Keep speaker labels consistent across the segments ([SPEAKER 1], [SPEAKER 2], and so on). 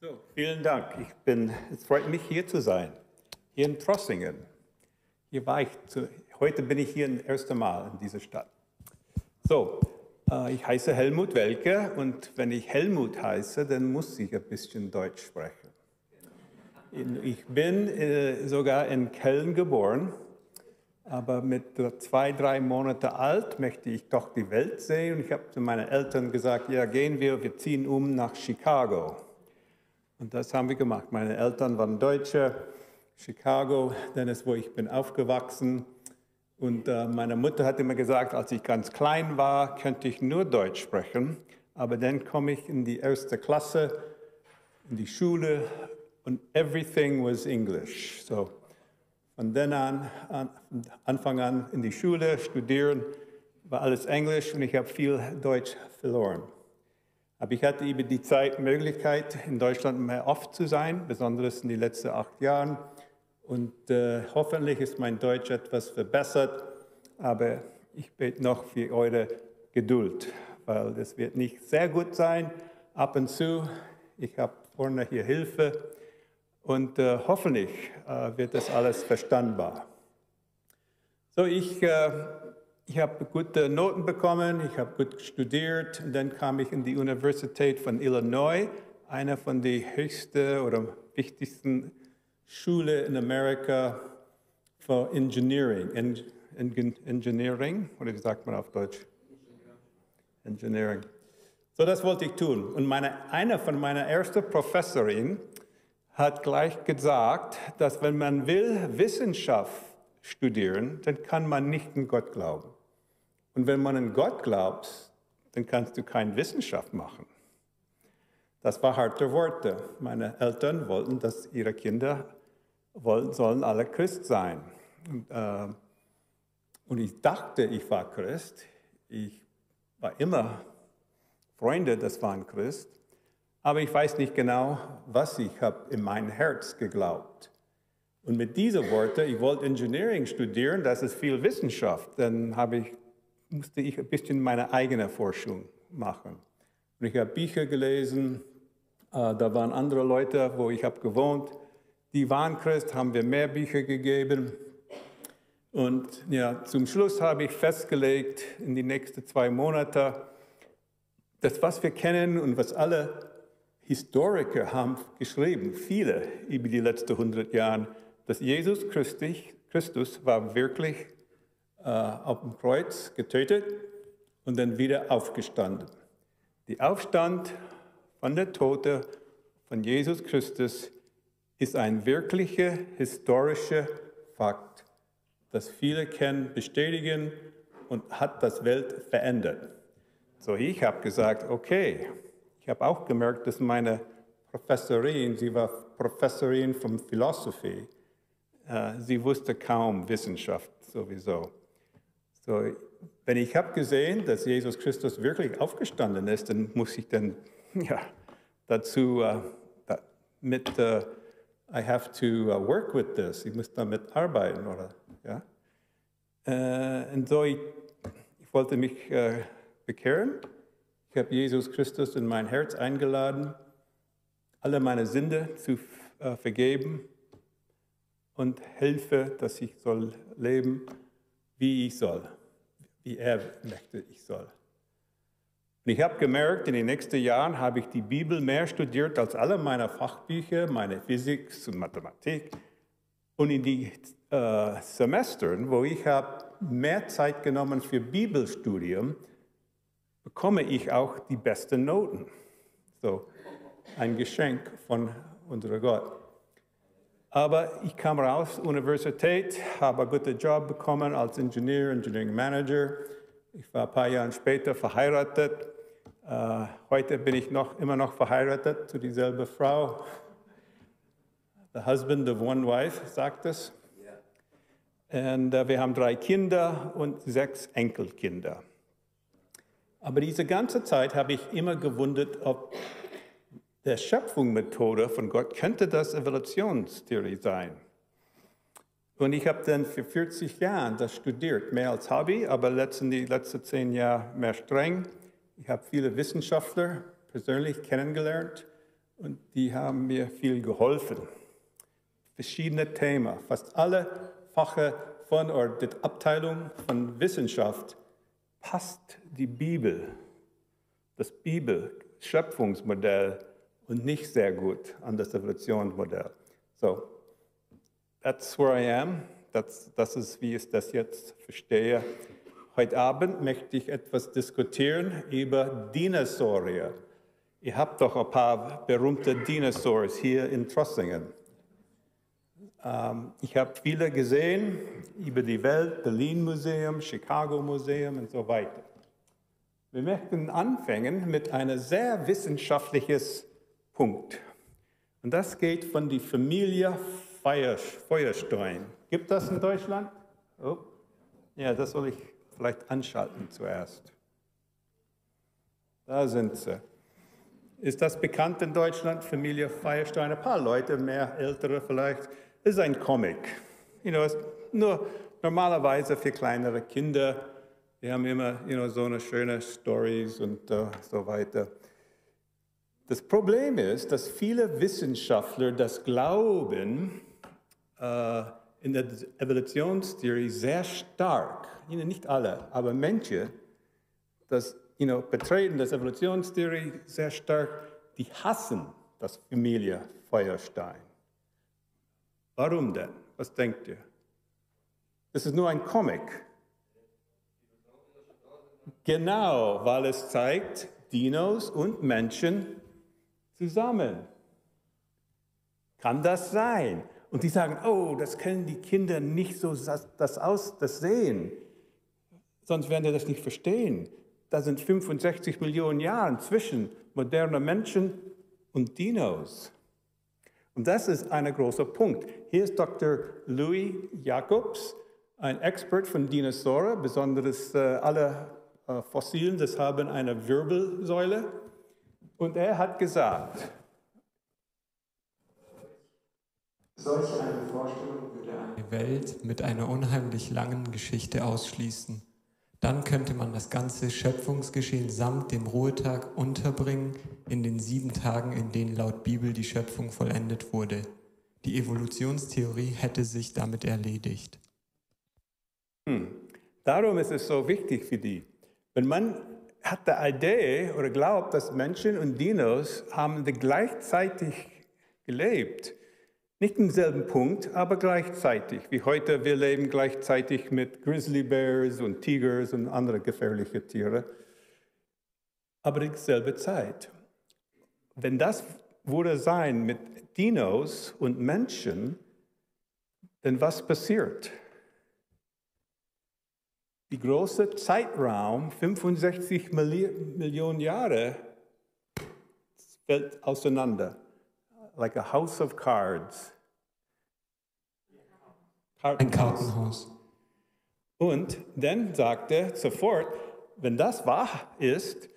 [SPEAKER 1] So, vielen Dank. Ich bin, es freut mich, hier zu sein, hier in Trossingen. Hier war ich zu, heute bin ich hier das erste Mal in dieser Stadt. So, äh, ich heiße Helmut Welke und wenn ich Helmut heiße, dann muss ich ein bisschen Deutsch sprechen. Ich bin äh, sogar in Köln geboren, aber mit zwei, drei Monaten alt möchte ich doch die Welt sehen und ich habe zu meinen Eltern gesagt, ja gehen wir, wir ziehen um nach Chicago. Und das haben wir gemacht. Meine Eltern waren Deutsche, Chicago, dann ist, wo ich bin aufgewachsen. Und äh, meine Mutter hat immer gesagt, als ich ganz klein war, könnte ich nur Deutsch sprechen. Aber dann komme ich in die erste Klasse, in die Schule und everything was English. So von dann an, an Anfang an in die Schule, studieren, war alles Englisch und ich habe viel Deutsch verloren. Aber ich hatte über die Zeit Möglichkeit, in Deutschland mehr oft zu sein, besonders in den letzten acht Jahren. Und äh, hoffentlich ist mein Deutsch etwas verbessert, aber ich bete noch für eure Geduld, weil das wird nicht sehr gut sein. Ab und zu, ich habe vorne hier Hilfe und äh, hoffentlich äh, wird das alles verstandbar. So, ich äh, ich habe gute Noten bekommen, ich habe gut studiert und dann kam ich in die Universität von Illinois, eine von den höchsten oder wichtigsten Schulen in Amerika für Engineering. En, en, Engineering, oder wie sagt man auf Deutsch? Engineering. So, das wollte ich tun. Und meine, eine von meiner ersten Professorin hat gleich gesagt, dass wenn man will Wissenschaft studieren, dann kann man nicht in Gott glauben. Und wenn man an Gott glaubt, dann kannst du keine Wissenschaft machen. Das war harte Worte. Meine Eltern wollten, dass ihre Kinder wollen, sollen alle Christ sein. Und, äh, und ich dachte, ich war Christ. Ich war immer Freunde, das waren Christ. Aber ich weiß nicht genau, was ich habe in mein Herz geglaubt. Und mit diesen Worten, ich wollte Engineering studieren, das ist viel Wissenschaft. Dann habe ich musste ich ein bisschen meine eigene Forschung machen. Und ich habe Bücher gelesen, äh, da waren andere Leute, wo ich habe gewohnt, die waren Christ, haben wir mehr Bücher gegeben. Und ja, zum Schluss habe ich festgelegt, in die nächsten zwei Monate, dass was wir kennen und was alle Historiker haben geschrieben, viele über die letzten 100 Jahre, dass Jesus Christus war wirklich auf dem Kreuz getötet und dann wieder aufgestanden. Der Aufstand von der Tote von Jesus Christus ist ein wirklicher historischer Fakt, das viele kennen, bestätigen und hat das Welt verändert. So, ich habe gesagt, okay, ich habe auch gemerkt, dass meine Professorin, sie war Professorin von Philosophie, äh, sie wusste kaum Wissenschaft sowieso. So, wenn ich habe gesehen, dass Jesus Christus wirklich aufgestanden ist, dann muss ich dann ja, dazu uh, mit uh, I have to uh, work with this. Ich muss damit arbeiten, oder ja. Und so ich, ich wollte mich bekehren. Ich habe Jesus Christus in mein Herz eingeladen, alle meine Sünde zu vergeben und helfe, dass ich soll leben, wie ich soll wie er möchte, ich soll. Und ich habe gemerkt, in den nächsten Jahren habe ich die Bibel mehr studiert als alle meine Fachbücher, meine Physik und Mathematik. Und in die äh, Semestern, wo ich habe mehr Zeit genommen für Bibelstudium, bekomme ich auch die besten Noten. So ein Geschenk von unserem Gott. Aber ich kam raus, Universität, habe einen guten Job bekommen als Ingenieur, Engineering Manager. Ich war ein paar Jahre später verheiratet. Uh, heute bin ich noch, immer noch verheiratet zu dieselben Frau. The husband of one wife, sagt es. Und uh, wir haben drei Kinder und sechs Enkelkinder. Aber diese ganze Zeit habe ich immer gewundert, ob der Schöpfungsmethode von Gott könnte das Evolutionstheorie sein. Und ich habe dann für 40 Jahre das studiert, mehr als Hobby, aber letzten, die letzten zehn Jahre mehr streng. Ich habe viele Wissenschaftler persönlich kennengelernt und die haben mir viel geholfen. Verschiedene Themen, fast alle Fache von oder die Abteilung von Wissenschaft passt die Bibel, das Bibel-Schöpfungsmodell und nicht sehr gut an das Evolutionsmodell. So, that's where I am. Das, das ist, wie ich das jetzt verstehe. Heute Abend möchte ich etwas diskutieren über Dinosaurier. Ihr habt doch ein paar berühmte Dinosaurier hier in Trossingen. Ähm, ich habe viele gesehen über die Welt, Berlin Museum, Chicago Museum und so weiter. Wir möchten anfangen mit einem sehr wissenschaftlichen Punkt. Und das geht von der Familie Feuerstein. Gibt das in Deutschland? Oh. Ja, das soll ich vielleicht anschalten zuerst. Da sind sie. Ist das bekannt in Deutschland, Familie Feuerstein? Ein paar Leute, mehr ältere vielleicht. Ist ein Comic. You know, nur normalerweise für kleinere Kinder. Die haben immer you know, so eine schöne Stories und uh, so weiter. Das Problem ist, dass viele Wissenschaftler das glauben, uh, in der Evolutionstheorie sehr stark, you know, nicht alle, aber manche, das you know, betreten das Evolutionstheorie sehr stark, die hassen das Familie Feuerstein. Warum denn? Was denkt ihr? Das ist nur ein Comic. Genau, weil es zeigt Dinos und Menschen zusammen. Kann das sein? Und die sagen, oh, das können die Kinder nicht so das, aus, das sehen. Sonst werden sie das nicht verstehen. Da sind 65 Millionen Jahre zwischen modernen Menschen und Dinos. Und das ist ein großer Punkt. Hier ist Dr. Louis Jacobs, ein Expert von Dinosauren, besonders äh, alle äh, Fossilien, das haben eine Wirbelsäule. Und er hat gesagt,
[SPEAKER 2] solche eine Vorstellung würde eine Welt mit einer unheimlich langen Geschichte ausschließen. Dann könnte man das ganze Schöpfungsgeschehen samt dem Ruhetag unterbringen in den sieben Tagen, in denen laut Bibel die Schöpfung vollendet wurde. Die Evolutionstheorie hätte sich damit erledigt.
[SPEAKER 1] Hm. Darum ist es so wichtig für die. Wenn man hat die Idee oder glaubt, dass Menschen und Dinos haben gleichzeitig gelebt, nicht im selben Punkt, aber gleichzeitig. Wie heute, wir leben gleichzeitig mit Grizzly Bears und Tigers und andere gefährliche Tiere. Aber dieselbe Zeit. Wenn das würde sein mit Dinos und Menschen, dann was passiert? Die große Zeitraum, 65 Millionen Jahre, fällt auseinander like a house of cards.
[SPEAKER 2] Ein Kartenhaus.
[SPEAKER 1] Und dann sagt er sofort, wenn das wahr ist,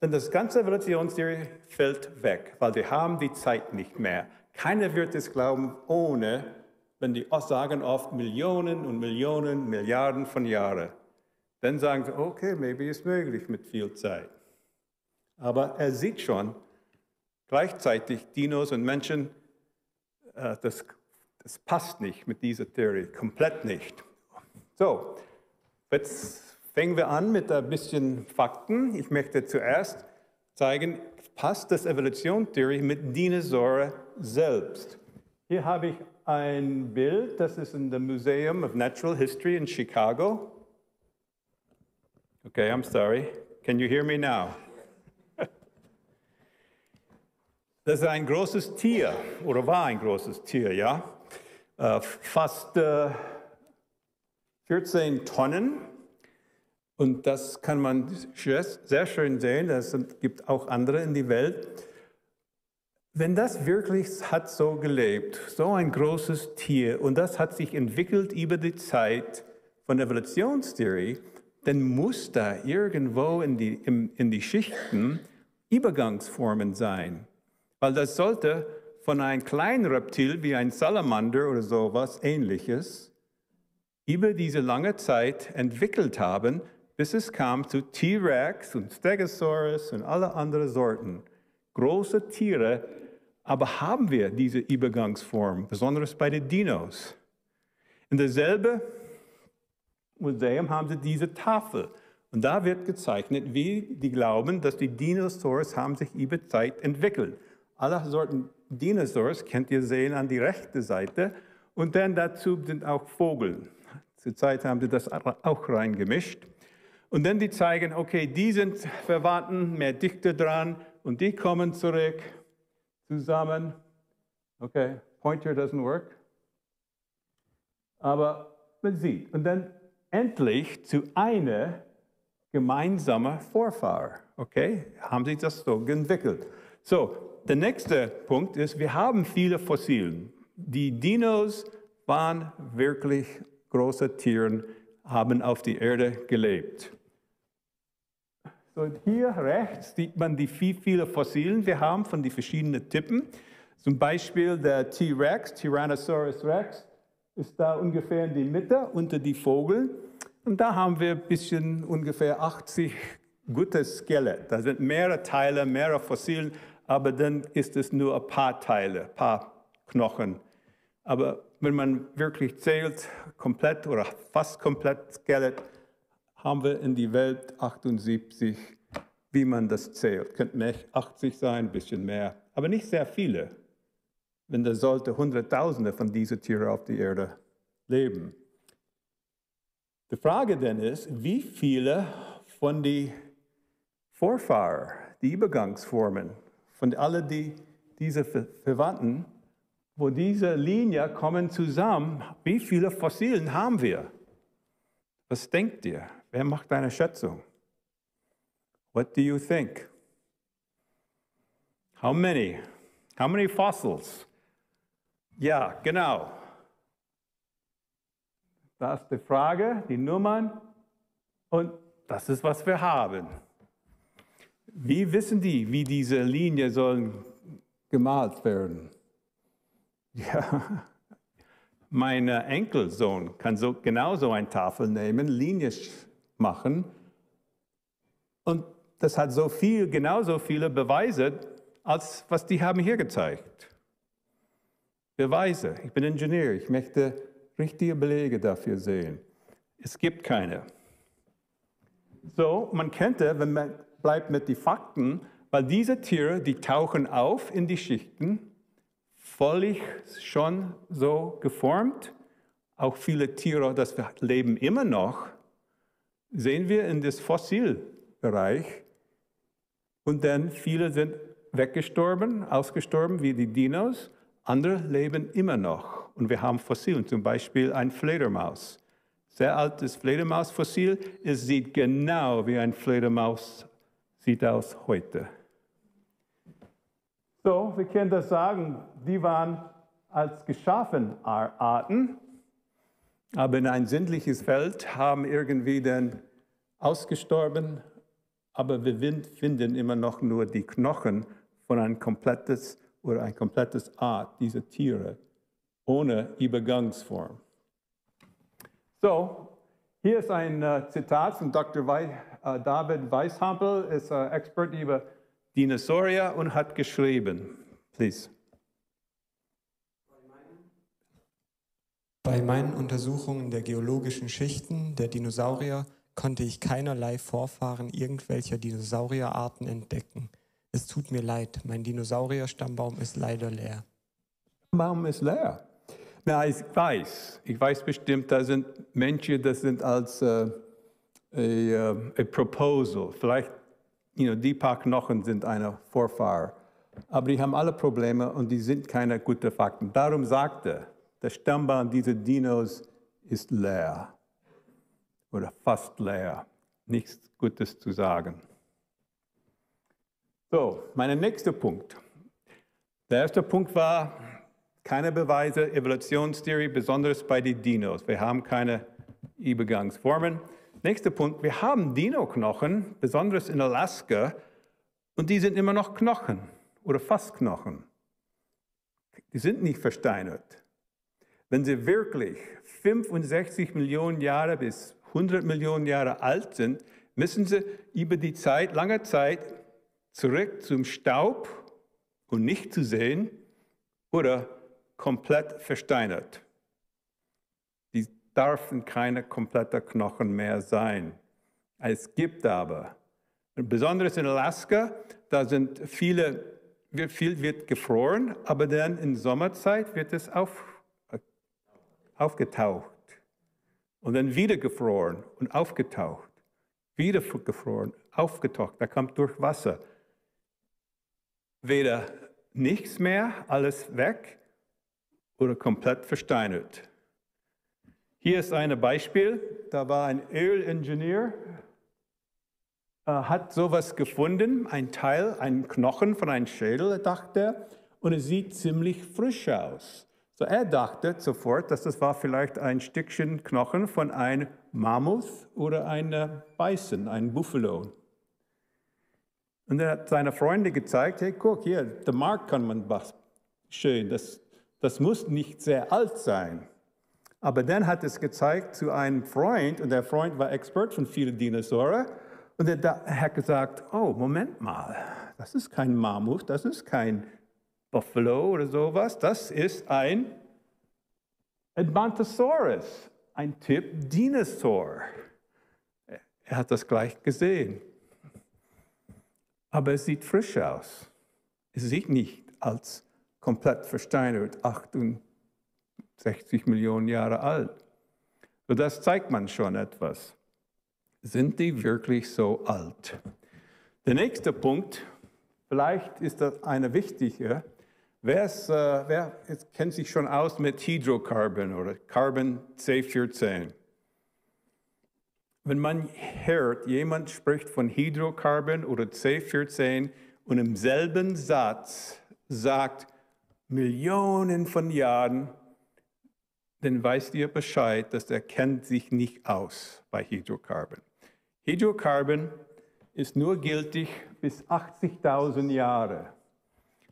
[SPEAKER 1] dann das ganze Evolutionstheorie fällt weg, weil wir haben die Zeit nicht mehr. Keiner wird es glauben, ohne, wenn die sagen oft Millionen und Millionen, Milliarden von Jahren. Dann sagen sie, okay, maybe ist möglich mit viel Zeit. Aber er sieht schon, Gleichzeitig Dinos und Menschen, äh, das, das passt nicht mit dieser Theorie, komplett nicht. So, jetzt fangen wir an mit ein bisschen Fakten. Ich möchte zuerst zeigen, passt das Evolutionstheorie mit Dinosaurier selbst. Hier habe ich ein Bild, das ist in dem Museum of Natural History in Chicago. Okay, I'm sorry. Can you hear me now? Das ist ein großes Tier oder war ein großes Tier, ja. Äh, fast äh, 14 Tonnen. Und das kann man sehr schön sehen. Es gibt auch andere in der Welt. Wenn das wirklich hat so gelebt, so ein großes Tier, und das hat sich entwickelt über die Zeit von Evolutionstheorie, dann muss da irgendwo in die, in, in die Schichten Übergangsformen sein. Weil das sollte von einem kleinen Reptil wie ein Salamander oder sowas ähnliches über diese lange Zeit entwickelt haben, bis es kam zu T-Rex und Stegosaurus und alle anderen Sorten. Große Tiere, Aber haben wir diese Übergangsform, besonders bei den Dinos? In derselben Museum haben sie diese Tafel. Und da wird gezeichnet, wie die glauben, dass die Dinosaurier haben sich über Zeit entwickelt. Alle Sorten Dinosaurier könnt ihr sehen an die rechte Seite. Und dann dazu sind auch Vogel. Zurzeit haben sie das auch reingemischt. Und dann die zeigen, okay, die sind Verwandten, mehr dichter dran und die kommen zurück zusammen. Okay, Pointer doesn't work. Aber man sieht. Und dann endlich zu einer gemeinsamen Vorfahr. Okay, haben sie das so entwickelt. So, der nächste Punkt ist, wir haben viele Fossilien. Die Dinos waren wirklich große Tiere, haben auf der Erde gelebt. So, hier rechts sieht man die viel, viele Fossilien wir haben von den verschiedenen Typen. Zum Beispiel der T-Rex, Tyrannosaurus Rex, ist da ungefähr in die Mitte unter die Vogel. Und da haben wir ein bisschen ungefähr 80 gute Skelett. Da sind mehrere Teile, mehrere Fossilien, aber dann ist es nur ein paar Teile, ein paar Knochen. Aber wenn man wirklich zählt, komplett oder fast komplett Skelett, haben wir in die Welt 78, wie man das zählt. Könnten 80 sein, ein bisschen mehr, aber nicht sehr viele. Denn da sollte Hunderttausende von diesen Tieren auf der Erde leben. Die Frage dann ist, wie viele von den Vorfahren, die Übergangsformen, von allen die, diese Verwandten, wo diese Linie kommen zusammen, wie viele Fossilien haben wir? Was denkt ihr? Wer macht eine Schätzung? What do you think? How many? How many fossils? Ja, genau. Das ist die Frage, die Nummern und das ist, was wir haben. Wie wissen die, wie diese Linie sollen gemalt werden? Ja, mein Enkelsohn kann so genauso eine Tafel nehmen, Linie machen und das hat so viel, genauso viele Beweise, als was die haben hier gezeigt. Beweise. Ich bin Ingenieur, ich möchte richtige Belege dafür sehen. Es gibt keine. So, man könnte, wenn man bleibt mit den Fakten, weil diese Tiere, die tauchen auf in die Schichten, völlig schon so geformt. Auch viele Tiere, das leben immer noch, sehen wir in das Fossilbereich. Und dann viele sind weggestorben, ausgestorben wie die Dinos. Andere leben immer noch und wir haben Fossilien, zum Beispiel ein Fledermaus. Sehr altes Fledermausfossil, es sieht genau wie ein Fledermaus sieht aus heute. So, wir können das sagen, die waren als geschaffen Arten, aber in ein sinnliches Feld haben irgendwie dann ausgestorben, aber wir finden immer noch nur die Knochen von ein komplettes oder ein komplettes Art dieser Tiere ohne Übergangsform. So, hier ist ein uh, Zitat von Dr. Wei, uh, David Weishampel, ist ein Expert über Dinosaurier und hat geschrieben, please.
[SPEAKER 2] Bei meinen Untersuchungen der geologischen Schichten der Dinosaurier konnte ich keinerlei Vorfahren irgendwelcher Dinosaurierarten entdecken. Es tut mir leid, mein Dinosaurier-Stammbaum ist leider leer.
[SPEAKER 1] Stammbaum ist leer. Na, ich weiß, ich weiß bestimmt, da sind Menschen, das sind als äh, a, a proposal. Vielleicht, you know, die paar Knochen sind eine Vorfahr. Aber die haben alle Probleme und die sind keine guten Fakten. Darum sagte, der Stammbaum dieser Dinos ist leer oder fast leer. Nichts Gutes zu sagen. So, mein nächster Punkt. Der erste Punkt war, keine Beweise, Evolutionstheorie, besonders bei den Dinos. Wir haben keine Übergangsformen. Nächster Punkt, wir haben Dino-Knochen, besonders in Alaska, und die sind immer noch Knochen oder fast Knochen. Die sind nicht versteinert. Wenn sie wirklich 65 Millionen Jahre bis 100 Millionen Jahre alt sind, müssen sie über die Zeit, lange Zeit zurück zum Staub und nicht zu sehen oder komplett versteinert. Die dürfen keine komplette Knochen mehr sein. Es gibt aber, besonders in Alaska, da sind viele, viel wird gefroren, aber dann in Sommerzeit wird es auf, aufgetaucht und dann wieder gefroren und aufgetaucht, wieder gefroren, aufgetaucht, da kommt durch Wasser. Weder nichts mehr, alles weg oder komplett versteinert. Hier ist ein Beispiel, da war ein Ölingenieur, äh, hat sowas gefunden, ein Teil, ein Knochen von einem Schädel, dachte er, und es sieht ziemlich frisch aus. So er dachte sofort, dass das war vielleicht ein Stückchen Knochen von einem Mammut oder einem Bison, einem Buffalo. Und er hat seine Freunde gezeigt, hey, guck, hier, der Markt kann man was schön, das, das muss nicht sehr alt sein. Aber dann hat es gezeigt zu einem Freund, und der Freund war Expert von vielen Dinosauren, und er hat gesagt, oh, Moment mal, das ist kein Mammut, das ist kein Buffalo oder sowas, das ist ein Advantosaurus, ein Typ Dinosaur. Er hat das gleich gesehen. Aber es sieht frisch aus. Es sieht nicht als komplett versteinert, 68 Millionen Jahre alt. So das zeigt man schon etwas. Sind die wirklich so alt? Der nächste Punkt, vielleicht ist das eine wichtige. Wer, ist, äh, wer kennt sich schon aus mit Hydrocarbon oder Carbon C14? Wenn man hört, jemand spricht von Hydrocarbon oder C14 und im selben Satz sagt Millionen von Jahren, dann weißt ihr Bescheid, dass er kennt sich nicht aus bei Hydrocarbon. Hydrocarbon ist nur gültig bis 80.000 Jahre.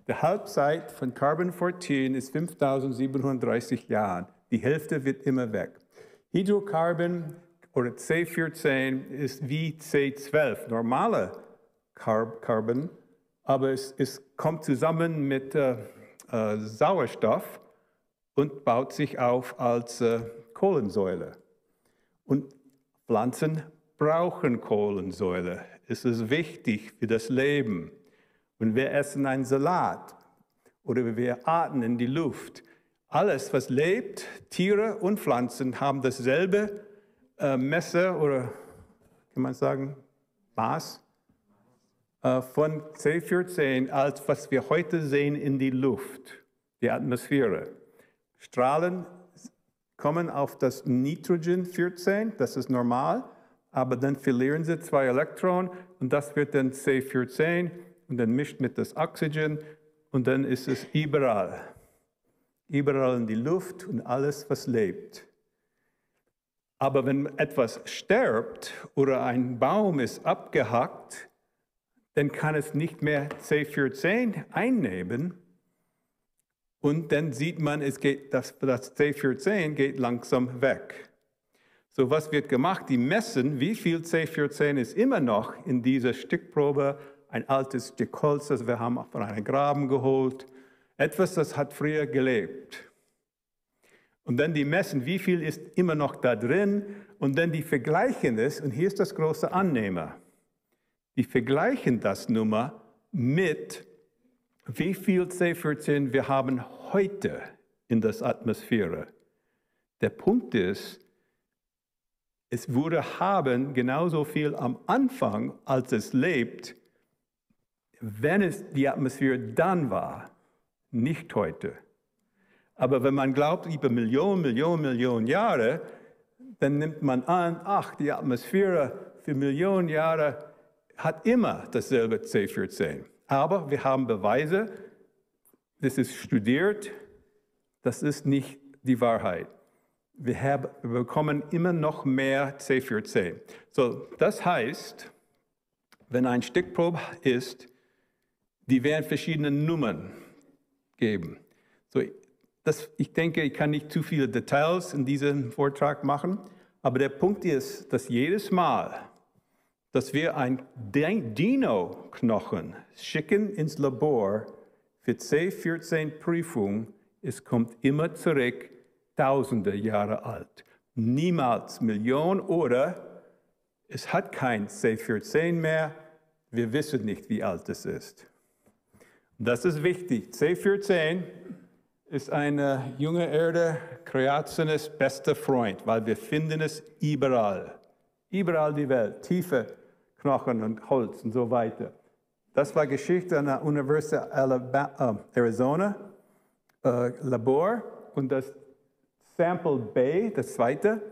[SPEAKER 1] Die Halbzeit von Carbon 14 ist 5.730 Jahre. Die Hälfte wird immer weg. Hydrocarbon oder C14 ist wie C12, normale Carbon, aber es, es kommt zusammen mit äh, äh, Sauerstoff und baut sich auf als äh, Kohlensäule. Und Pflanzen brauchen Kohlensäure. Es ist wichtig für das Leben. Und wir essen einen Salat oder wir atmen in die Luft. Alles, was lebt, Tiere und Pflanzen, haben dasselbe äh, Messer oder kann man sagen Maß von C14 als was wir heute sehen in die Luft, die Atmosphäre. Strahlen kommen auf das Nitrogen 14, das ist normal aber dann verlieren sie zwei Elektronen und das wird dann C14 und dann mischt mit das Oxygen und dann ist es überall. Überall in die Luft und alles, was lebt. Aber wenn etwas stirbt oder ein Baum ist abgehackt, dann kann es nicht mehr C14 einnehmen. Und dann sieht man, es geht, das, das C14 geht langsam weg. So, was wird gemacht? Die messen, wie viel C14 ist immer noch in dieser Stückprobe, ein altes Stück Holz, das wir haben von einem Graben geholt, etwas, das hat früher gelebt. Und dann die messen, wie viel ist immer noch da drin und dann die vergleichen es, und hier ist das große Annehmer. Die vergleichen das Nummer mit, wie viel C14 wir haben heute in der Atmosphäre. Der Punkt ist, es würde haben genauso viel am Anfang, als es lebt, wenn es die Atmosphäre dann war, nicht heute. Aber wenn man glaubt, über Millionen, Millionen, Millionen Jahre, dann nimmt man an, ach, die Atmosphäre für Millionen Jahre hat immer dasselbe C14. Aber wir haben Beweise, das ist studiert, das ist nicht die Wahrheit wir, haben, wir bekommen immer noch mehr C4C. So, das heißt, wenn ein Stickprobe ist, die werden verschiedene Nummern geben. So, das, ich denke, ich kann nicht zu viele Details in diesem Vortrag machen, aber der Punkt ist, dass jedes Mal, dass wir ein Dino-Knochen schicken ins Labor, für C14-Prüfung, es kommt immer zurück, tausende Jahre alt. Niemals Millionen oder es hat kein C14 mehr, wir wissen nicht, wie alt es ist. Das ist wichtig. C14 ist eine junge Erde, Kreationes bester Freund, weil wir finden es überall. Überall die Welt, tiefe Knochen und Holz und so weiter. Das war Geschichte an der Universität äh, Arizona, äh, Labor. Und das Sample Bay, das zweite,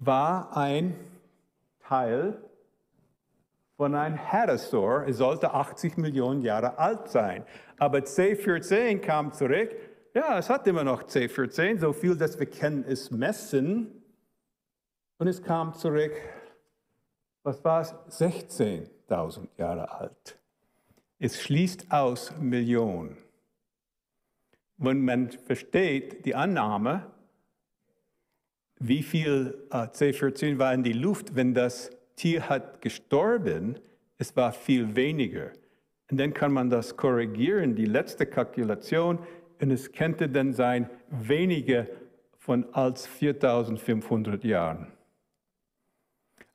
[SPEAKER 1] war ein Teil von einem Hadrosaur. Es sollte 80 Millionen Jahre alt sein. Aber C14 kam zurück. Ja, es hat immer noch C14, so viel, dass wir können es messen. Und es kam zurück, was war es? 16.000 Jahre alt. Es schließt aus Millionen. Wenn man versteht die Annahme, wie viel äh, C14 war in die Luft, wenn das Tier hat gestorben, es war viel weniger. Und dann kann man das korrigieren, die letzte Kalkulation, und es könnte dann sein weniger von als 4500 Jahren.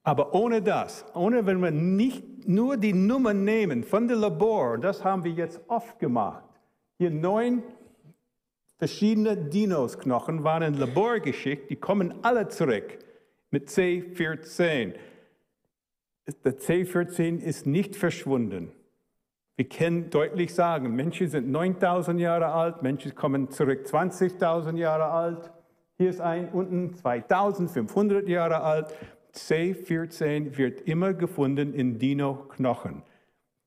[SPEAKER 1] Aber ohne das, ohne wenn wir nicht nur die Nummer nehmen von dem Labor, das haben wir jetzt oft gemacht. Hier neun verschiedene Dinos-Knochen waren in Labor geschickt, die kommen alle zurück mit C14. Der C14 ist nicht verschwunden. Wir können deutlich sagen, Menschen sind 9000 Jahre alt, Menschen kommen zurück 20.000 Jahre alt. Hier ist ein unten 2500 Jahre alt. C14 wird immer gefunden in Dino-Knochen.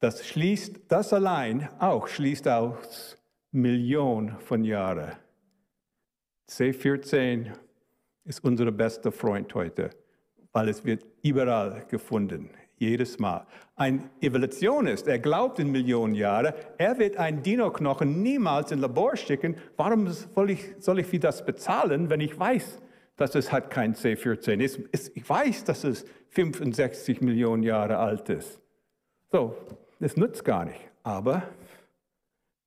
[SPEAKER 1] Das schließt, das allein auch schließt aus Millionen von Jahren. C14 ist unser bester Freund heute, weil es wird überall gefunden, jedes Mal. Ein Evolutionist, er glaubt in Millionen Jahre, er wird einen Dino-Knochen niemals in Labor schicken. Warum soll ich, soll ich für das bezahlen, wenn ich weiß, dass es hat kein C14 ist. Ich weiß, dass es 65 Millionen Jahre alt ist. So, das nützt gar nicht. Aber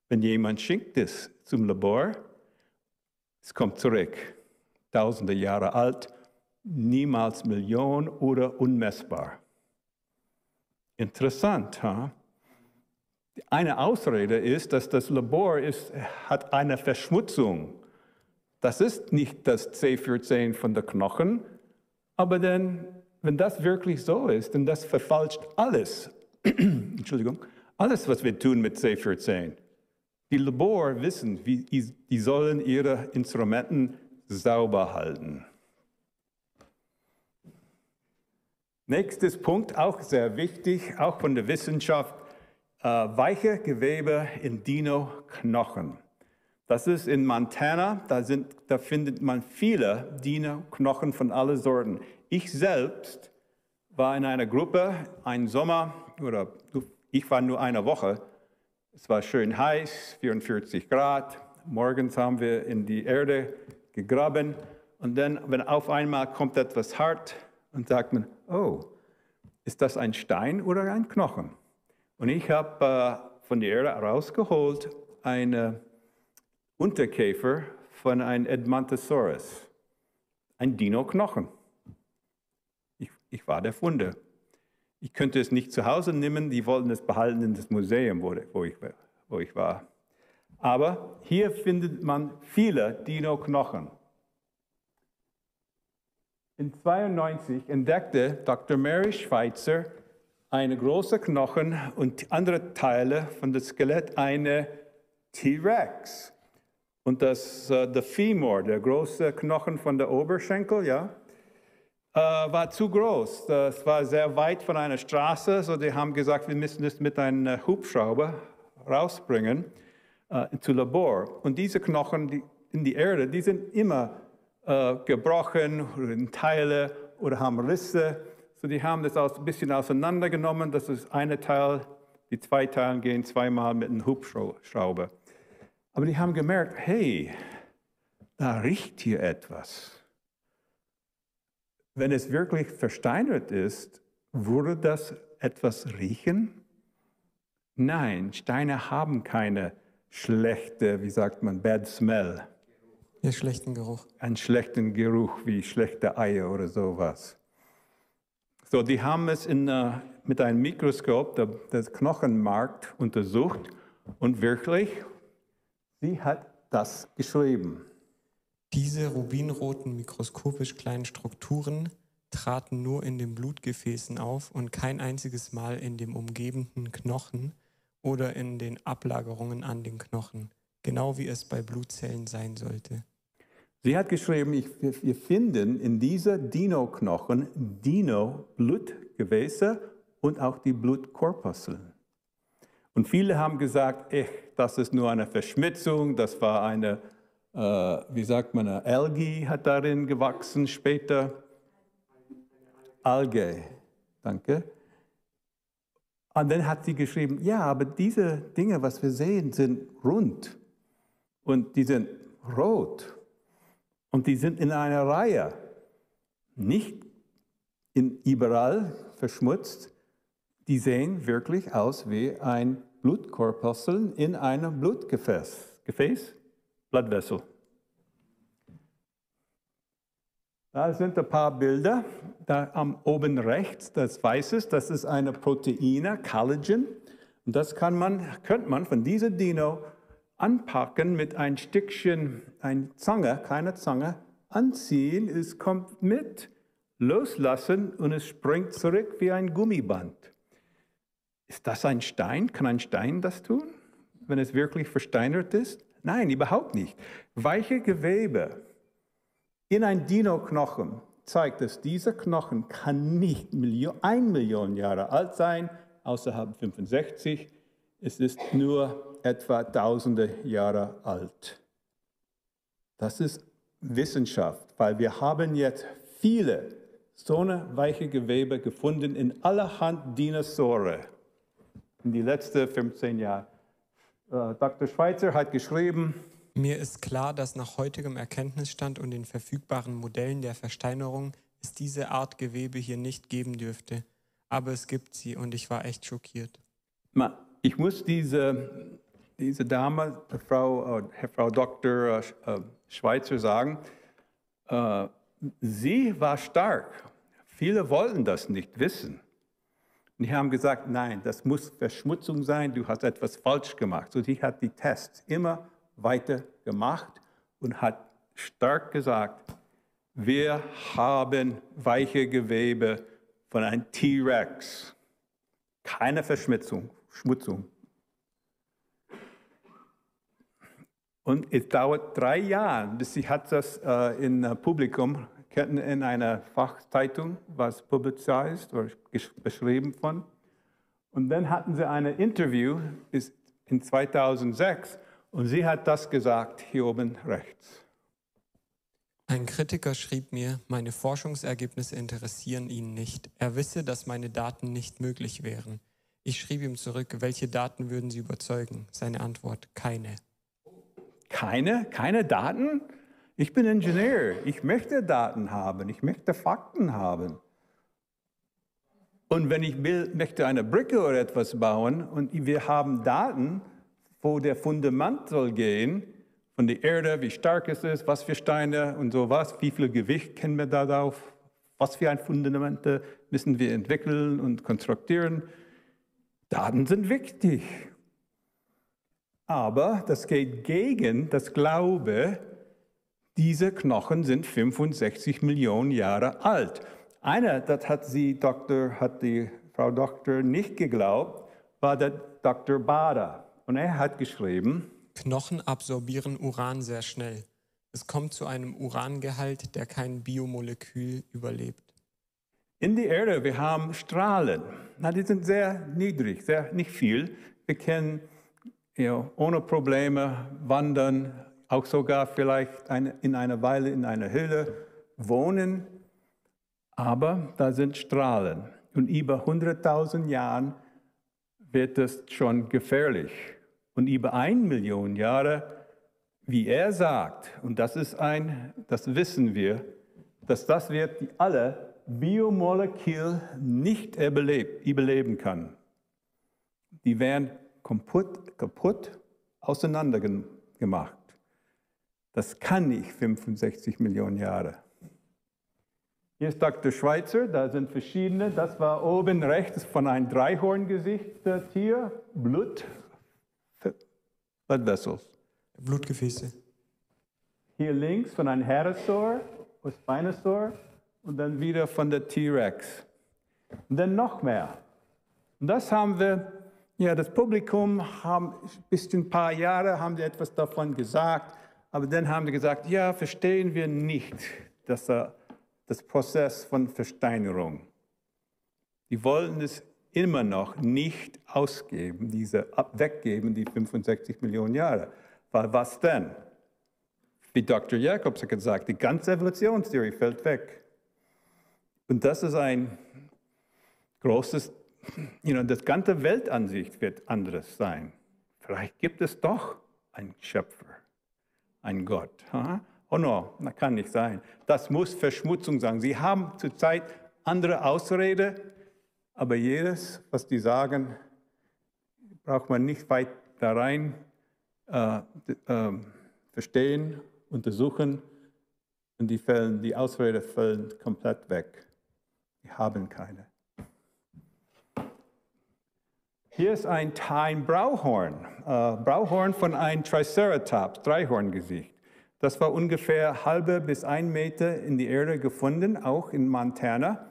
[SPEAKER 1] wenn jemand schickt es zum Labor, es kommt zurück, tausende Jahre alt, niemals Millionen oder unmessbar. Interessant, ha? Eine Ausrede ist, dass das Labor ist, hat eine Verschmutzung. Das ist nicht das C14 von der Knochen, aber denn, wenn das wirklich so ist, dann das verfalscht alles. Entschuldigung, alles, was wir tun mit C14. Die Labor wissen, wie, die sollen ihre Instrumenten sauber halten. Nächstes Punkt, auch sehr wichtig, auch von der Wissenschaft, äh, weiche Gewebe in Dino-Knochen. Das ist in Montana, da, sind, da findet man viele Dino-Knochen von allen Sorten. Ich selbst war in einer Gruppe, einen Sommer, oder ich war nur eine Woche, es war schön heiß, 44 Grad. Morgens haben wir in die Erde gegraben und dann, wenn auf einmal kommt etwas hart und sagt man, oh, ist das ein Stein oder ein Knochen? Und ich habe äh, von der Erde rausgeholt einen Unterkäfer von einem Edmontosaurus, ein Dino-Knochen. Ich, ich war der Funde. Ich könnte es nicht zu Hause nehmen, die wollten es behalten in das Museum, wo, wo, ich, wo ich war. Aber hier findet man viele Dino-Knochen. In 1992 entdeckte Dr. Mary Schweitzer eine große Knochen und andere Teile von dem Skelett eine T-Rex. Und das, uh, der Femur, der große Knochen von der Oberschenkel, ja, äh, war zu groß. Das war sehr weit von einer Straße, so die haben gesagt, wir müssen das mit einem äh, Hubschrauber rausbringen äh, zu Labor. Und diese Knochen die, in die Erde, die sind immer äh, gebrochen oder in Teile oder haben Risse. So die haben das ein bisschen auseinandergenommen. Das ist eine Teil, die zwei Teile gehen zweimal mit einem Hubschrauber. Aber die haben gemerkt, hey, da riecht hier etwas. Wenn es wirklich versteinert ist, würde das etwas riechen? Nein, Steine haben keine schlechte, wie sagt man, bad smell.
[SPEAKER 2] Ja, schlechten Geruch.
[SPEAKER 1] Einen schlechten Geruch wie schlechte Eier oder sowas. So, die haben es in, uh, mit einem Mikroskop das Knochenmark untersucht und wirklich, sie hat das geschrieben.
[SPEAKER 2] Diese rubinroten mikroskopisch kleinen Strukturen traten nur in den Blutgefäßen auf und kein einziges Mal in dem umgebenden Knochen oder in den Ablagerungen an den Knochen, genau wie es bei Blutzellen sein sollte.
[SPEAKER 1] Sie hat geschrieben, ich, wir finden in dieser Dino-Knochen Dino-Blutgewässe und auch die Blutkorpuskeln. Und viele haben gesagt, ech, das ist nur eine Verschmutzung, das war eine, äh, wie sagt man, eine Algae hat darin gewachsen später. Alge, danke. Und dann hat sie geschrieben, ja, aber diese Dinge, was wir sehen, sind rund und die sind rot und die sind in einer Reihe, nicht in, überall verschmutzt. Die sehen wirklich aus wie ein Blutkorpuskel in einem Blutgefäß, Gefäß, Blutwessel. Da sind ein paar Bilder. Da am oben rechts, das Weiße, das ist eine Proteine, Collagen. Und das kann man, könnte man von dieser Dino anpacken mit ein Stückchen, ein Zange, keine Zange, anziehen. Es kommt mit, loslassen und es springt zurück wie ein Gummiband. Ist das ein Stein? Kann ein Stein das tun, wenn es wirklich versteinert ist? Nein, überhaupt nicht. Weiche Gewebe in ein Dino-Knochen zeigt es, dieser Knochen kann nicht ein Million Jahre alt sein, außerhalb 65. Es ist nur etwa tausende Jahre alt. Das ist Wissenschaft, weil wir haben jetzt viele so eine weiche Gewebe gefunden in allerhand Dinosaurier in die letzten 15 Jahre. Äh, Dr. Schweitzer hat geschrieben,
[SPEAKER 2] mir ist klar, dass nach heutigem Erkenntnisstand und den verfügbaren Modellen der Versteinerung es diese Art Gewebe hier nicht geben dürfte. Aber es gibt sie und ich war echt schockiert.
[SPEAKER 1] Ich muss diese, diese Dame, Frau, äh, Frau Dr. Äh, Schweitzer sagen, sie war stark. Viele wollten das nicht wissen. Und die haben gesagt, nein, das muss Verschmutzung sein, du hast etwas falsch gemacht. So die hat die Tests immer weiter gemacht und hat stark gesagt, wir haben weiche Gewebe von einem T-Rex. Keine Verschmutzung. Schmutzung. Und es dauert drei Jahre, bis sie hat das äh, in uh, Publikum, in einer Fachzeitung, was publiziert oder beschrieben von. Und dann hatten sie ein Interview in 2006 und sie hat das gesagt hier oben rechts.
[SPEAKER 2] Ein Kritiker schrieb mir, meine Forschungsergebnisse interessieren ihn nicht. Er wisse, dass meine Daten nicht möglich wären. Ich schrieb ihm zurück, welche Daten würden Sie überzeugen? Seine Antwort, keine.
[SPEAKER 1] Keine? Keine Daten? Ich bin Ingenieur. Ich möchte Daten haben. Ich möchte Fakten haben. Und wenn ich will, möchte eine Brücke oder etwas bauen und wir haben Daten, wo der Fundament soll gehen, von der Erde, wie stark es ist, was für Steine und sowas, wie viel Gewicht kennen wir darauf, was für ein Fundamente müssen wir entwickeln und konstruieren. Daten sind wichtig. Aber das geht gegen das Glaube, diese Knochen sind 65 Millionen Jahre alt. Einer, das hat sie, Doktor, hat die Frau Doktor nicht geglaubt, war der Dr. Bader. Und er hat geschrieben,
[SPEAKER 2] Knochen absorbieren Uran sehr schnell. Es kommt zu einem Urangehalt, der kein Biomolekül überlebt.
[SPEAKER 1] In der Erde, wir haben Strahlen. Na, die sind sehr niedrig, sehr nicht viel. Wir können you know, ohne Probleme wandern, auch sogar vielleicht eine, in einer Weile in einer Höhle wohnen. Aber da sind Strahlen. Und über 100.000 Jahren wird es schon gefährlich und über ein Million Jahre, wie er sagt, und das ist ein, das wissen wir, dass das wird die alle Biomolekül nicht überleben kann. Die werden kaputt, kaputt auseinander gemacht. Das kann nicht 65 Millionen Jahre. Hier ist Dr. Schweitzer, da sind verschiedene. Das war oben rechts von einem Dreihorngesicht äh, Tier, Blut, Blood Vessels.
[SPEAKER 2] Blutgefäße.
[SPEAKER 1] Hier links von einem Herosaur, Spinosaur und dann wieder von der T-Rex. Und dann noch mehr. Und das haben wir, ja, das Publikum haben bis ein paar Jahre haben sie etwas davon gesagt, aber dann haben sie gesagt, ja, verstehen wir nicht, dass er das Prozess von Versteinerung. Die wollen es immer noch nicht ausgeben, diese weggeben, die 65 Millionen Jahre. Weil was denn? Wie Dr. Jacobs hat gesagt, die ganze Evolutionstheorie fällt weg. Und das ist ein großes, you know, das ganze Weltansicht wird anders sein. Vielleicht gibt es doch einen Schöpfer, einen Gott. Huh? Oh no, das kann nicht sein. Das muss Verschmutzung sein. Sie haben zurzeit andere Ausrede, aber jedes, was die sagen, braucht man nicht weit da rein äh, äh, verstehen, untersuchen und die, fällen, die Ausrede fallen komplett weg. Die haben keine. Hier ist ein, ein Brauhorn, äh, Brauhorn von einem Triceratops, Dreihorngesicht. Das war ungefähr halbe bis ein Meter in die Erde gefunden, auch in Montana.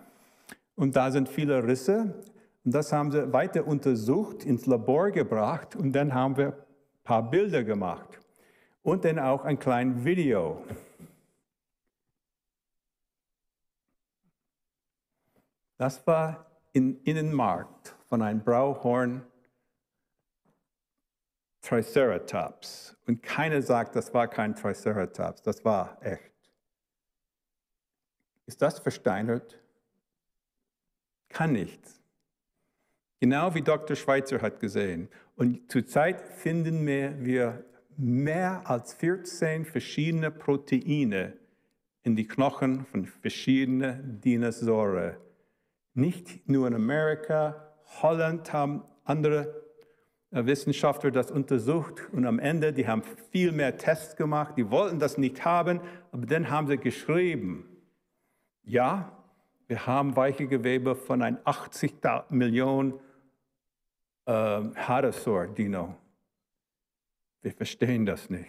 [SPEAKER 1] Und da sind viele Risse. Und das haben sie weiter untersucht, ins Labor gebracht und dann haben wir ein paar Bilder gemacht. Und dann auch ein kleines Video. Das war im Innenmarkt von einem Brauhorn Triceratops. Und keiner sagt, das war kein Triceratops, das war echt. Ist das versteinert? Kann nicht. Genau wie Dr. Schweitzer hat gesehen. Und zurzeit finden wir mehr als 14 verschiedene Proteine in die Knochen von verschiedenen Dinosauren. Nicht nur in Amerika, Holland haben andere äh, Wissenschaftler das untersucht und am Ende, die haben viel mehr Tests gemacht, die wollten das nicht haben, aber dann haben sie geschrieben, ja, wir haben weiche Gewebe von einem 80 Millionen äh, Hadrosaur-Dino. Wir verstehen das nicht.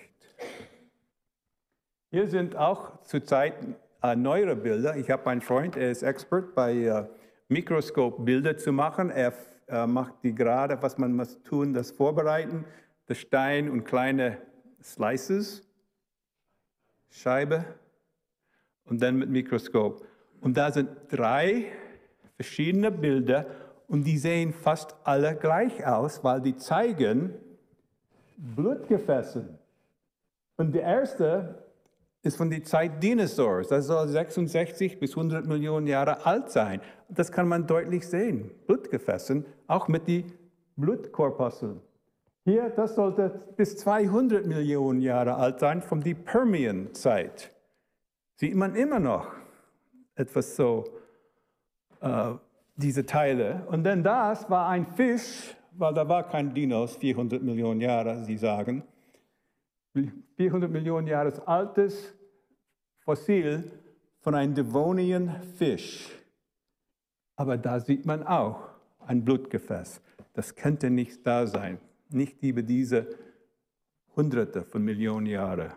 [SPEAKER 1] Hier sind auch zurzeit äh, neuere Bilder. Ich habe einen Freund, er ist Expert bei äh, Mikroskop Bilder zu machen. Er äh, macht die gerade, was man muss tun, das vorbereiten, das Stein und kleine Slices, Scheibe und dann mit Mikroskop. Und da sind drei verschiedene Bilder und die sehen fast alle gleich aus, weil die zeigen Blutgefäße. Und der erste ist von der Zeit Dinosaurs. Das soll 66 bis 100 Millionen Jahre alt sein. Das kann man deutlich sehen. Blutgefäßen, auch mit den Blutkorpuskeln. Hier, das sollte bis 200 Millionen Jahre alt sein, von der Permian-Zeit. Sieht man immer noch etwas so, äh, diese Teile. Und dann das war ein Fisch, weil da war kein Dinos, 400 Millionen Jahre, Sie sagen. 400 Millionen Jahre altes Fossil von einem Devonian Fisch. Aber da sieht man auch ein Blutgefäß. Das könnte nicht da sein, nicht über diese Hunderte von Millionen Jahre.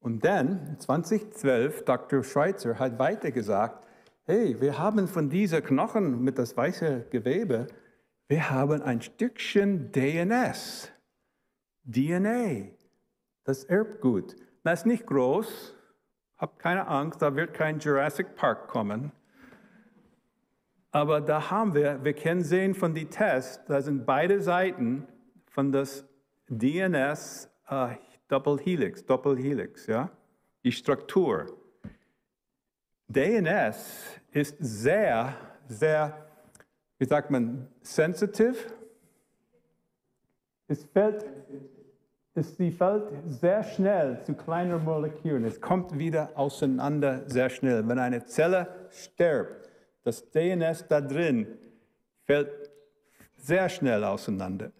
[SPEAKER 1] Und dann, 2012, Dr. Schweitzer hat weiter gesagt, hey, wir haben von diesen Knochen mit das weiße Gewebe wir haben ein Stückchen DNS, DNA, das Erbgut. Das ist nicht groß, habt keine Angst, da wird kein Jurassic Park kommen. Aber da haben wir, wir können sehen von den Tests, da sind beide Seiten von das DNS äh, Double Helix, Double Helix, ja, die Struktur. DNS ist sehr, sehr wie sagt man, sensitive. Es fällt, es, sie fällt sehr schnell zu kleinen Molekülen. Es kommt wieder auseinander sehr schnell. Wenn eine Zelle stirbt, das DNS da drin fällt sehr schnell auseinander.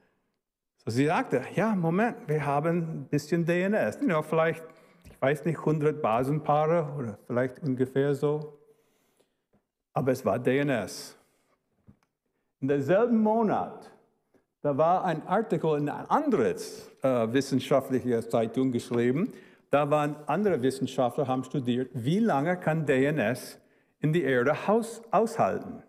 [SPEAKER 1] So sie sagte, ja, Moment, wir haben ein bisschen DNS. Know, vielleicht, ich weiß nicht, 100 Basenpaare oder vielleicht ungefähr so. Aber es war DNS. In derselben Monat, da war ein Artikel in ein anderes äh, wissenschaftliche Zeitung geschrieben. Da waren andere Wissenschaftler, haben studiert, wie lange kann DNS in die Erde aushalten.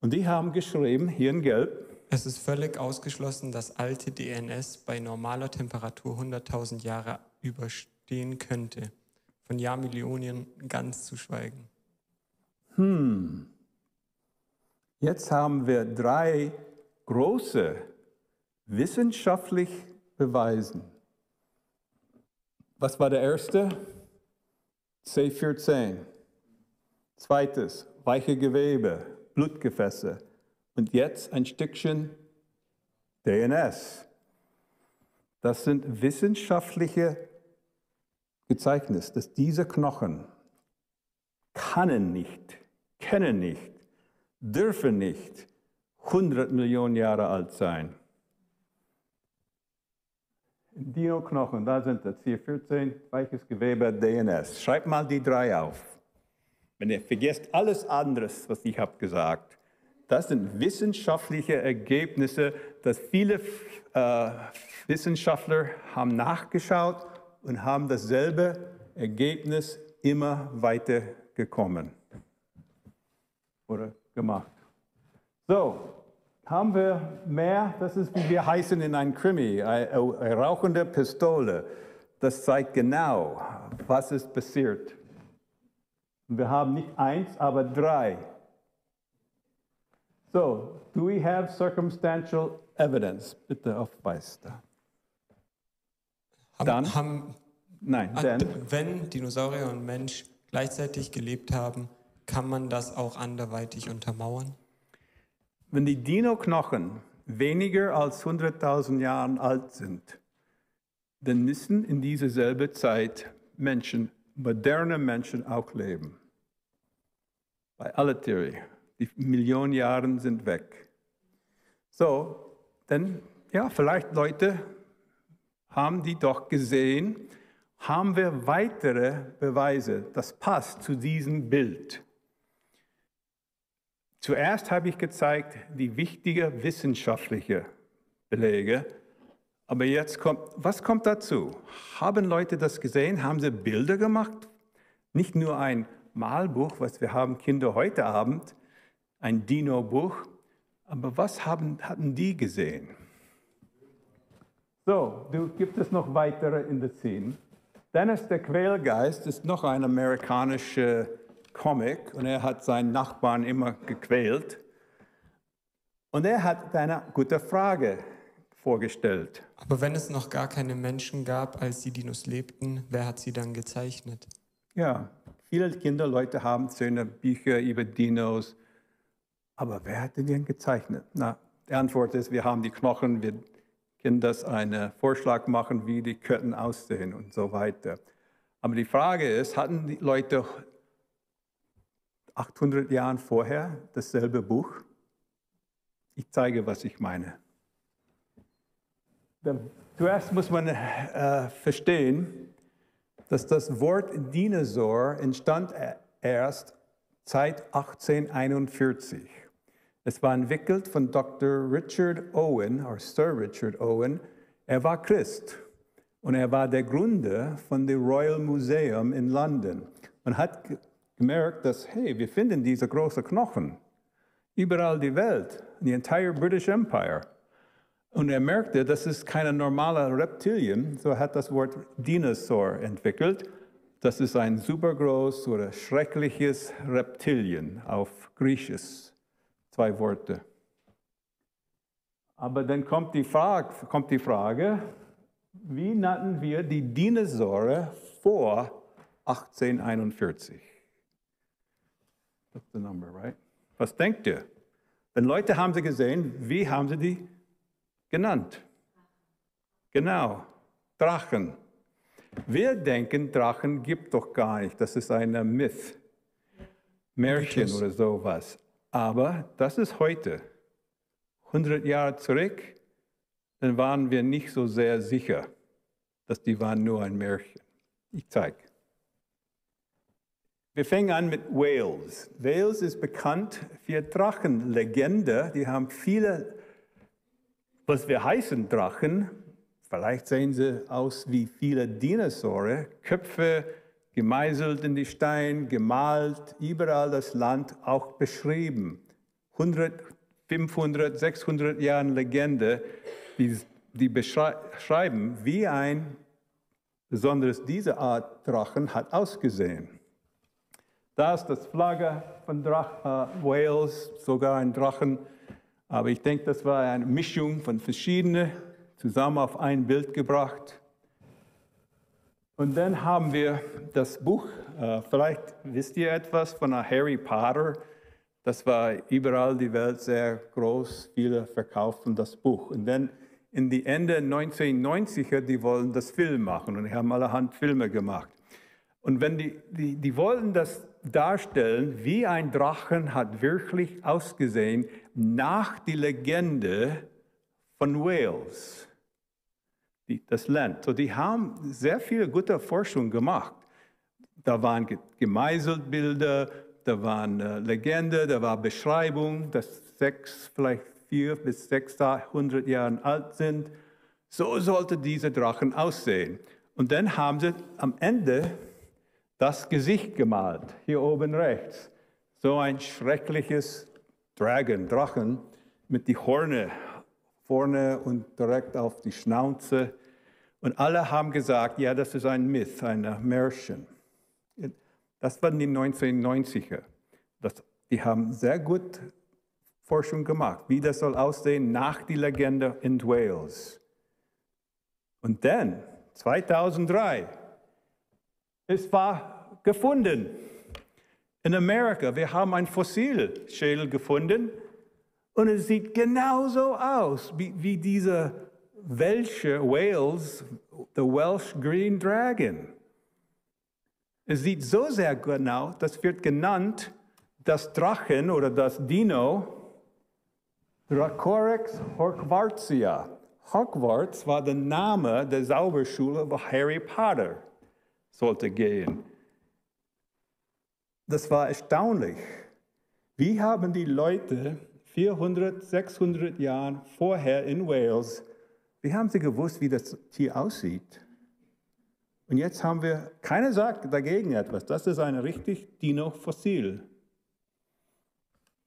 [SPEAKER 1] Und die haben geschrieben, hier in Gelb,
[SPEAKER 2] es ist völlig ausgeschlossen, dass alte DNS bei normaler Temperatur 100.000 Jahre überstehen könnte. Von Jahrmillionen ganz zu schweigen.
[SPEAKER 1] Hm. Jetzt haben wir drei große wissenschaftlich beweisen. Was war der erste? C14. Zweites, weiche Gewebe, Blutgefäße. Und jetzt ein Stückchen DNS. Das sind wissenschaftliche Gezeichnisse, dass diese Knochen können nicht, kennen nicht, dürfen nicht 100 Millionen Jahre alt sein. Dino-Knochen, da sind das hier 14, weiches Gewebe, DNS. Schreibt mal die drei auf. Wenn ihr vergesst alles anderes, was ich habe gesagt, das sind wissenschaftliche Ergebnisse, dass viele äh, Wissenschaftler haben nachgeschaut und haben dasselbe Ergebnis immer weiter gekommen oder gemacht. So, haben wir mehr, das ist wie wir heißen in einem Krimi, eine, eine rauchende Pistole. Das zeigt genau, was ist passiert. Wir haben nicht eins, aber drei. So, do we have circumstantial evidence? Bitte aufweist da.
[SPEAKER 2] Dann, haben,
[SPEAKER 1] nein, dann,
[SPEAKER 2] wenn Dinosaurier und Mensch gleichzeitig gelebt haben, kann man das auch anderweitig untermauern?
[SPEAKER 1] Wenn die Dino-Knochen weniger als 100.000 Jahre alt sind, dann müssen in dieser selben Zeit Menschen, moderne Menschen auch leben. Bei aller Theorie. Die Millionen Jahre sind weg. So, dann, ja, vielleicht Leute haben die doch gesehen, haben wir weitere Beweise, das passt zu diesem Bild. Zuerst habe ich gezeigt, die wichtigen wissenschaftlichen Belege, aber jetzt kommt, was kommt dazu? Haben Leute das gesehen? Haben sie Bilder gemacht? Nicht nur ein Malbuch, was wir haben Kinder heute Abend, ein Dino-Buch, aber was haben, hatten die gesehen? So, du, gibt es noch weitere in der Szene? Dennis der Quälgeist ist noch ein amerikanischer Comic und er hat seinen Nachbarn immer gequält. Und er hat eine gute Frage vorgestellt.
[SPEAKER 2] Aber wenn es noch gar keine Menschen gab, als die Dinos lebten, wer hat sie dann gezeichnet?
[SPEAKER 1] Ja, viele Kinderleute haben schöne Bücher über Dinos, aber wer hat denn gezeichnet? Na, die Antwort ist, wir haben die Knochen, wir können das einen Vorschlag machen, wie die könnten aussehen und so weiter. Aber die Frage ist, hatten die Leute 800 Jahre vorher dasselbe Buch? Ich zeige, was ich meine. Zuerst muss man äh, verstehen, dass das Wort Dinosaur entstand erst seit 1841. Es war entwickelt von Dr. Richard Owen, oder Sir Richard Owen. Er war Christ und er war der Gründer von dem Royal Museum in London und hat gemerkt, dass, hey, wir finden diese großen Knochen überall die Welt, die entire British Empire. Und er merkte, das ist keine normale Reptilien, so hat das Wort Dinosaur entwickelt. Das ist ein supergroß oder schreckliches Reptilien auf Griechisch zwei Worte. Aber dann kommt die Frage, kommt die Frage wie nannten wir die Dinosaurier vor 1841? That's the number, right? Was denkt ihr? Wenn Leute haben sie gesehen, wie haben sie die genannt? Genau, Drachen. Wir denken, Drachen gibt doch gar nicht. Das ist ein Myth, Märchen oder sowas. Aber das ist heute. 100 Jahre zurück, dann waren wir nicht so sehr sicher, dass die waren nur ein Märchen. Ich zeige. Wir fangen an mit Wales. Wales ist bekannt für Drachenlegende. Die haben viele, was wir heißen Drachen. Vielleicht sehen sie aus wie viele Dinosaurier, Köpfe gemeißelt in die Steine, gemalt, überall das Land auch beschrieben. 100, 500, 600 Jahre Legende, die, die beschreiben, wie ein besonders diese Art Drachen hat ausgesehen. Da ist das Flagge von Drach, äh, Wales, sogar ein Drachen. Aber ich denke, das war eine Mischung von verschiedenen, zusammen auf ein Bild gebracht. Und dann haben wir das Buch, äh, vielleicht wisst ihr etwas von Harry Potter. Das war überall die Welt sehr groß, viele verkauften das Buch. Und dann in die Ende 1990er, die wollen das Film machen und die haben allerhand Filme gemacht. Und wenn die, die, die wollten das darstellen, wie ein Drachen hat wirklich ausgesehen nach die Legende von Wales, die, das Land. So, die haben sehr viel gute Forschung gemacht. Da waren gemeißelt Bilder, da waren äh, Legende, da war Beschreibung, dass sechs, vielleicht vier bis 600 Jahre alt sind. So sollte dieser Drachen aussehen. Und dann haben sie am Ende das Gesicht gemalt, hier oben rechts. So ein schreckliches Dragon, Drachen mit die Horne vorne und direkt auf die Schnauze. Und alle haben gesagt, ja, das ist ein Myth, ein Märchen. Das waren die 1990er. Das, die haben sehr gut Forschung gemacht, wie das soll aussehen nach die Legende in Wales. Und dann, 2003, es war gefunden. In Amerika, wir haben ein Fossilschädel gefunden und es sieht genauso aus wie, wie dieser Welsche Wales, the Welsh Green Dragon. Es sieht so sehr genau, das wird genannt das Drachen oder das Dino Dracorex Hogwartsia. Hogwarts war der Name der Zauberschule, wo Harry Potter sollte gehen. Das war erstaunlich. Wie haben die Leute 400, 600 Jahre vorher in Wales, wie haben sie gewusst, wie das Tier aussieht? Und jetzt haben wir, keiner sagt dagegen etwas. Das ist ein richtig Dino-Fossil.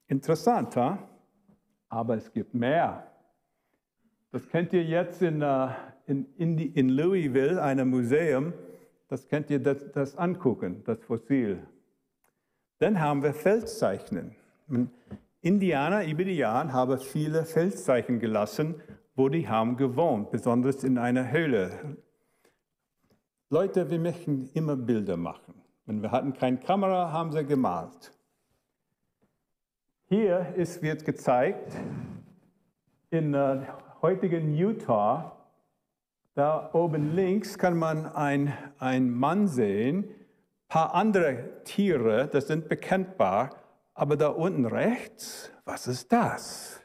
[SPEAKER 1] Interessant, ha? aber es gibt mehr. Das kennt ihr jetzt in, äh, in, in, in Louisville, einem Museum. Das könnt ihr das, das angucken, das Fossil. Dann haben wir Feldzeichen. Indianer über die Jahre haben viele Feldzeichen gelassen, wo die haben gewohnt, besonders in einer Höhle. Leute, wir möchten immer Bilder machen. Wenn wir hatten keine Kamera, haben sie gemalt. Hier ist, wird gezeigt, in äh, heutigen Utah, da oben links kann man einen Mann sehen, ein paar andere Tiere, das sind bekennbar, aber da unten rechts, was ist das?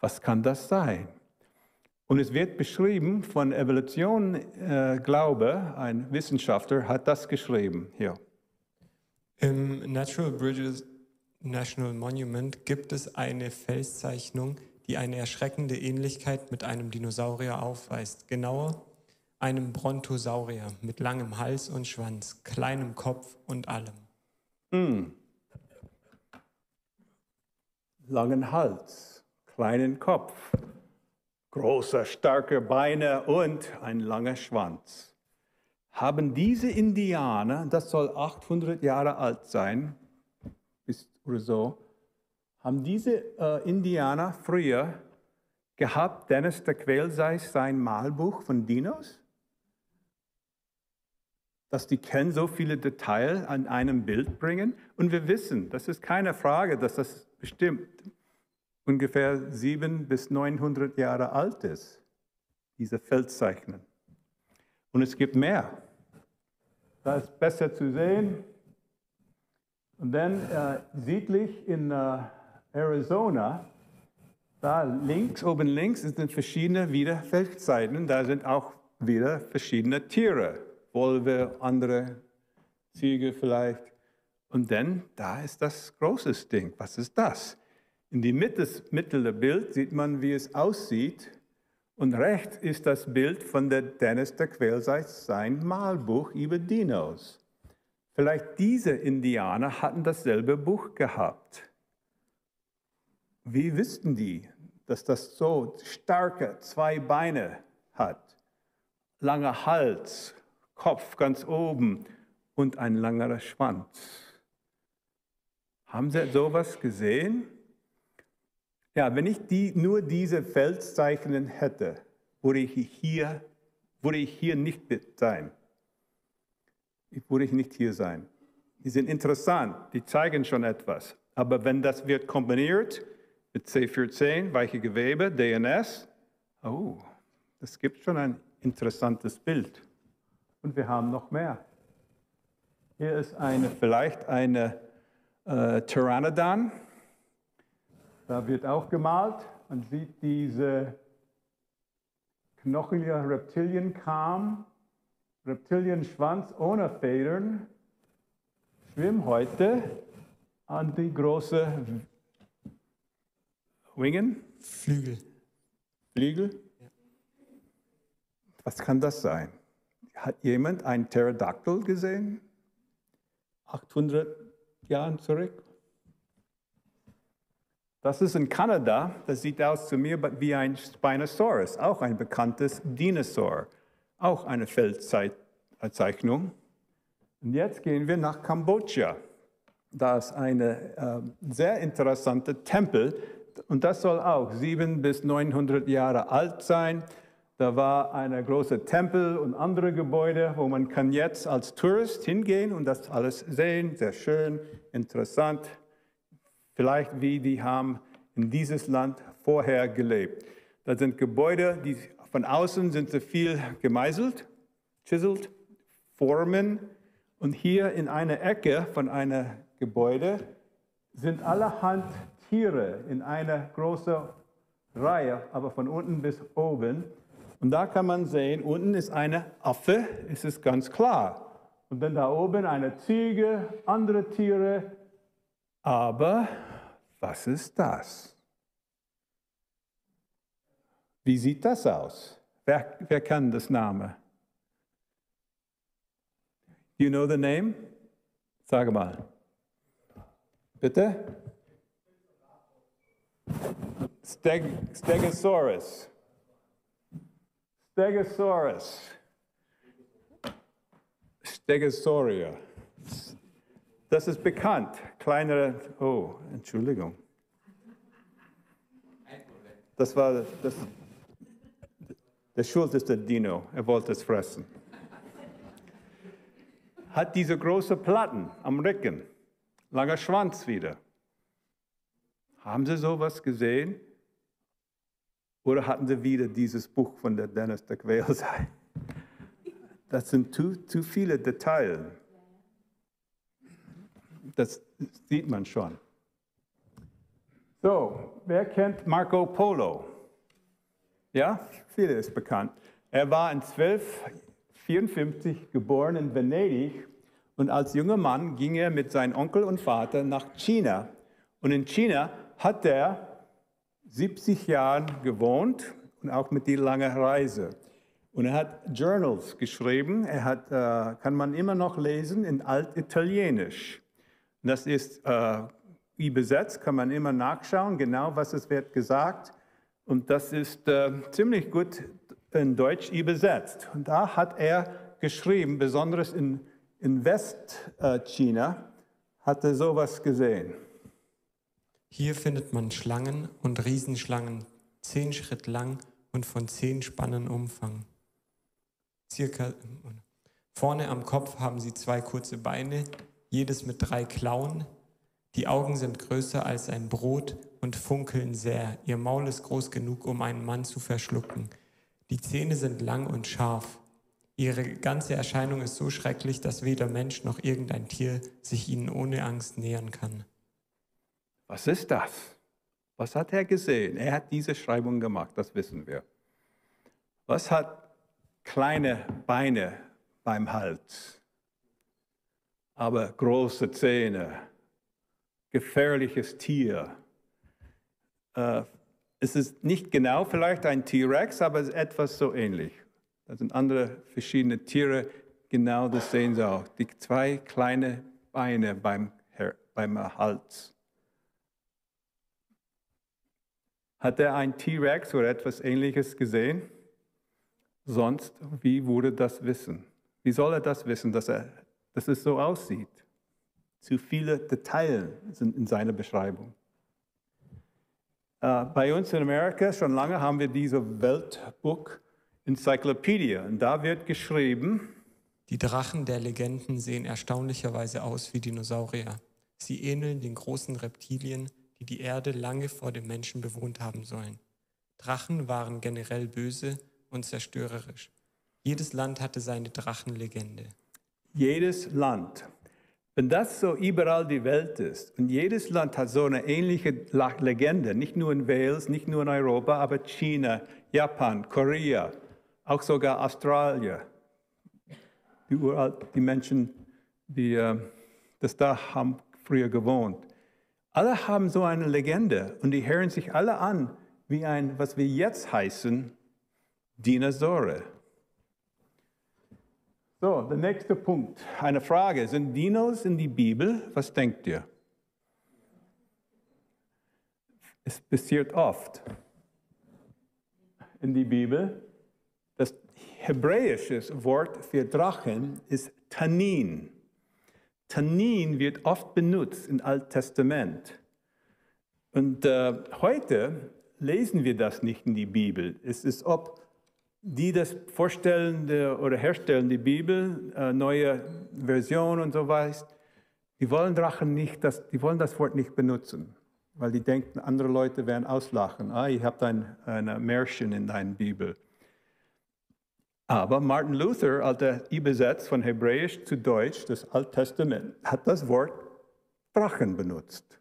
[SPEAKER 1] Was kann das sein? Und es wird beschrieben von Evolution äh, Glaube, ein Wissenschaftler hat das geschrieben hier.
[SPEAKER 2] Im Natural Bridges National Monument gibt es eine Felszeichnung, die eine erschreckende Ähnlichkeit mit einem Dinosaurier aufweist. Genauer einem Brontosaurier mit langem Hals und Schwanz, kleinem Kopf und allem.
[SPEAKER 1] Mm. Langen Hals, kleinen Kopf, große, starke Beine und ein langer Schwanz. Haben diese Indianer, das soll 800 Jahre alt sein, oder so, haben diese äh, Indianer früher gehabt, Dennis der Quälseis sein Malbuch von Dinos, dass die kennen so viele Details an einem Bild bringen. Und wir wissen, das ist keine Frage, dass das bestimmt ungefähr 700 bis 900 Jahre alt ist, diese Feldzeichen. Und es gibt mehr. Da ist besser zu sehen. Und dann äh, südlich in äh, Arizona, Da links, oben links sind verschiedene wieder Feldseiten. Da sind auch wieder verschiedene Tiere. Wolve, andere Ziege vielleicht. Und dann, da ist das große Ding. Was ist das? In die Mitte, Mitte der Bild sieht man, wie es aussieht. Und rechts ist das Bild von der Dennis der Quälseits, sein Malbuch über Dinos. Vielleicht diese Indianer hatten dasselbe Buch gehabt. Wie wüssten die, dass das so starke zwei Beine hat, langer Hals, Kopf ganz oben und ein langer Schwanz? Haben Sie sowas gesehen? Ja, wenn ich die, nur diese Feldzeichen hätte, würde ich hier, würde ich hier nicht sein. Würde ich nicht hier sein. Die sind interessant, die zeigen schon etwas. Aber wenn das wird kombiniert mit C14, weiche Gewebe, DNS, oh, das gibt schon ein interessantes Bild. Und wir haben noch mehr. Hier ist eine, vielleicht eine äh, Pteranodon. Da wird auch gemalt. Man sieht diese knochige Reptilienkram, Reptilienschwanz ohne Federn, Schwimmhäute an die große Wingen?
[SPEAKER 2] Flügel.
[SPEAKER 1] Flügel? Was kann das sein? Hat jemand einen Pterodactyl gesehen? 800 Jahren zurück? Das ist in Kanada, das sieht aus zu mir wie ein Spinosaurus, auch ein bekanntes Dinosaur, auch eine Feldzeichnung. Und jetzt gehen wir nach Kambodscha. Da ist ein äh, sehr interessanter Tempel und das soll auch 700 bis 900 Jahre alt sein. Da war ein großer Tempel und andere Gebäude, wo man kann jetzt als Tourist hingehen und das alles sehen. Sehr schön, interessant. Vielleicht wie die haben in dieses Land vorher gelebt. Da sind Gebäude, die von außen sind sie viel gemeißelt, chiselt, Formen. Und hier in einer Ecke von einem Gebäude sind allerhand Tiere in einer großen Reihe, aber von unten bis oben. Und da kann man sehen, unten ist eine Affe, ist es ganz klar. Und dann da oben eine Ziege, andere Tiere. Aber was ist das? Wie sieht das aus? Wer, wer kann das Name? You know the name? Sag mal. Bitte? Steg Stegosaurus. Stegosaurus. Stegosauria. Das ist bekannt. Kleinere, oh, Entschuldigung. Das war, das, der Schuld ist der Dino, er wollte es fressen. Hat diese große Platten am Rücken, langer Schwanz wieder. Haben Sie sowas gesehen? Oder hatten Sie wieder dieses Buch von der Dennis der Quälsei? Das sind zu, zu viele Details. Das sieht man schon. So, wer kennt Marco Polo? Ja, viele ist bekannt. Er war in 1254 geboren in Venedig und als junger Mann ging er mit seinem Onkel und Vater nach China. Und in China hat er 70 Jahren gewohnt und auch mit die lange Reise. Und er hat Journals geschrieben, er hat, äh, kann man immer noch lesen in Altitalienisch. Das ist äh, übersetzt, kann man immer nachschauen, genau was es wird gesagt. Und das ist äh, ziemlich gut in Deutsch übersetzt. Und da hat er geschrieben, besonders in, in Westchina, hat er sowas gesehen.
[SPEAKER 2] Hier findet man Schlangen und Riesenschlangen, zehn Schritt lang und von zehn Spannen Umfang. Circa, vorne am Kopf haben sie zwei kurze Beine, jedes mit drei Klauen. Die Augen sind größer als ein Brot und funkeln sehr. Ihr Maul ist groß genug, um einen Mann zu verschlucken. Die Zähne sind lang und scharf. Ihre ganze Erscheinung ist so schrecklich, dass weder Mensch noch irgendein Tier sich ihnen ohne Angst nähern kann.
[SPEAKER 1] Was ist das? Was hat er gesehen? Er hat diese Schreibung gemacht, das wissen wir. Was hat kleine Beine beim Hals, aber große Zähne, gefährliches Tier? Äh, es ist nicht genau vielleicht ein T-Rex, aber es ist etwas so ähnlich. Das sind andere verschiedene Tiere, genau das sehen Sie auch. Die zwei kleine Beine beim, beim Hals. Hat er ein T-Rex oder etwas Ähnliches gesehen? Sonst, wie würde das wissen? Wie soll er das wissen, dass, er, dass es so aussieht? Zu viele Details sind in seiner Beschreibung. Uh, bei uns in Amerika schon lange haben wir diese Weltbook Encyclopedia und da wird geschrieben,
[SPEAKER 2] die Drachen der Legenden sehen erstaunlicherweise aus wie Dinosaurier. Sie ähneln den großen Reptilien, die die Erde lange vor dem Menschen bewohnt haben sollen. Drachen waren generell böse und zerstörerisch. Jedes Land hatte seine Drachenlegende.
[SPEAKER 1] Jedes Land. Wenn das so überall die Welt ist und jedes Land hat so eine ähnliche Legende, nicht nur in Wales, nicht nur in Europa, aber China, Japan, Korea, auch sogar Australien, die, die Menschen, die äh, das da haben früher gewohnt. Alle haben so eine Legende und die hören sich alle an wie ein, was wir jetzt heißen, Dinosaurier. So, der nächste Punkt. Eine Frage. Sind Dinos in die Bibel? Was denkt ihr? Es passiert oft in die Bibel. Das hebräische Wort für Drachen ist Tanin. Tannin wird oft benutzt im Alten Testament. Und äh, heute lesen wir das nicht in die Bibel. Es ist, ob die das vorstellen oder herstellen, die Bibel, äh, neue Version und so weiter, die wollen Drachen nicht, das, die wollen das Wort nicht benutzen, weil die denken, andere Leute werden auslachen. Ah, ihr habt ein, ein Märchen in deiner Bibel. Aber Martin Luther, als er übersetzt von Hebräisch zu Deutsch, das Alte Testament, hat das Wort Drachen benutzt.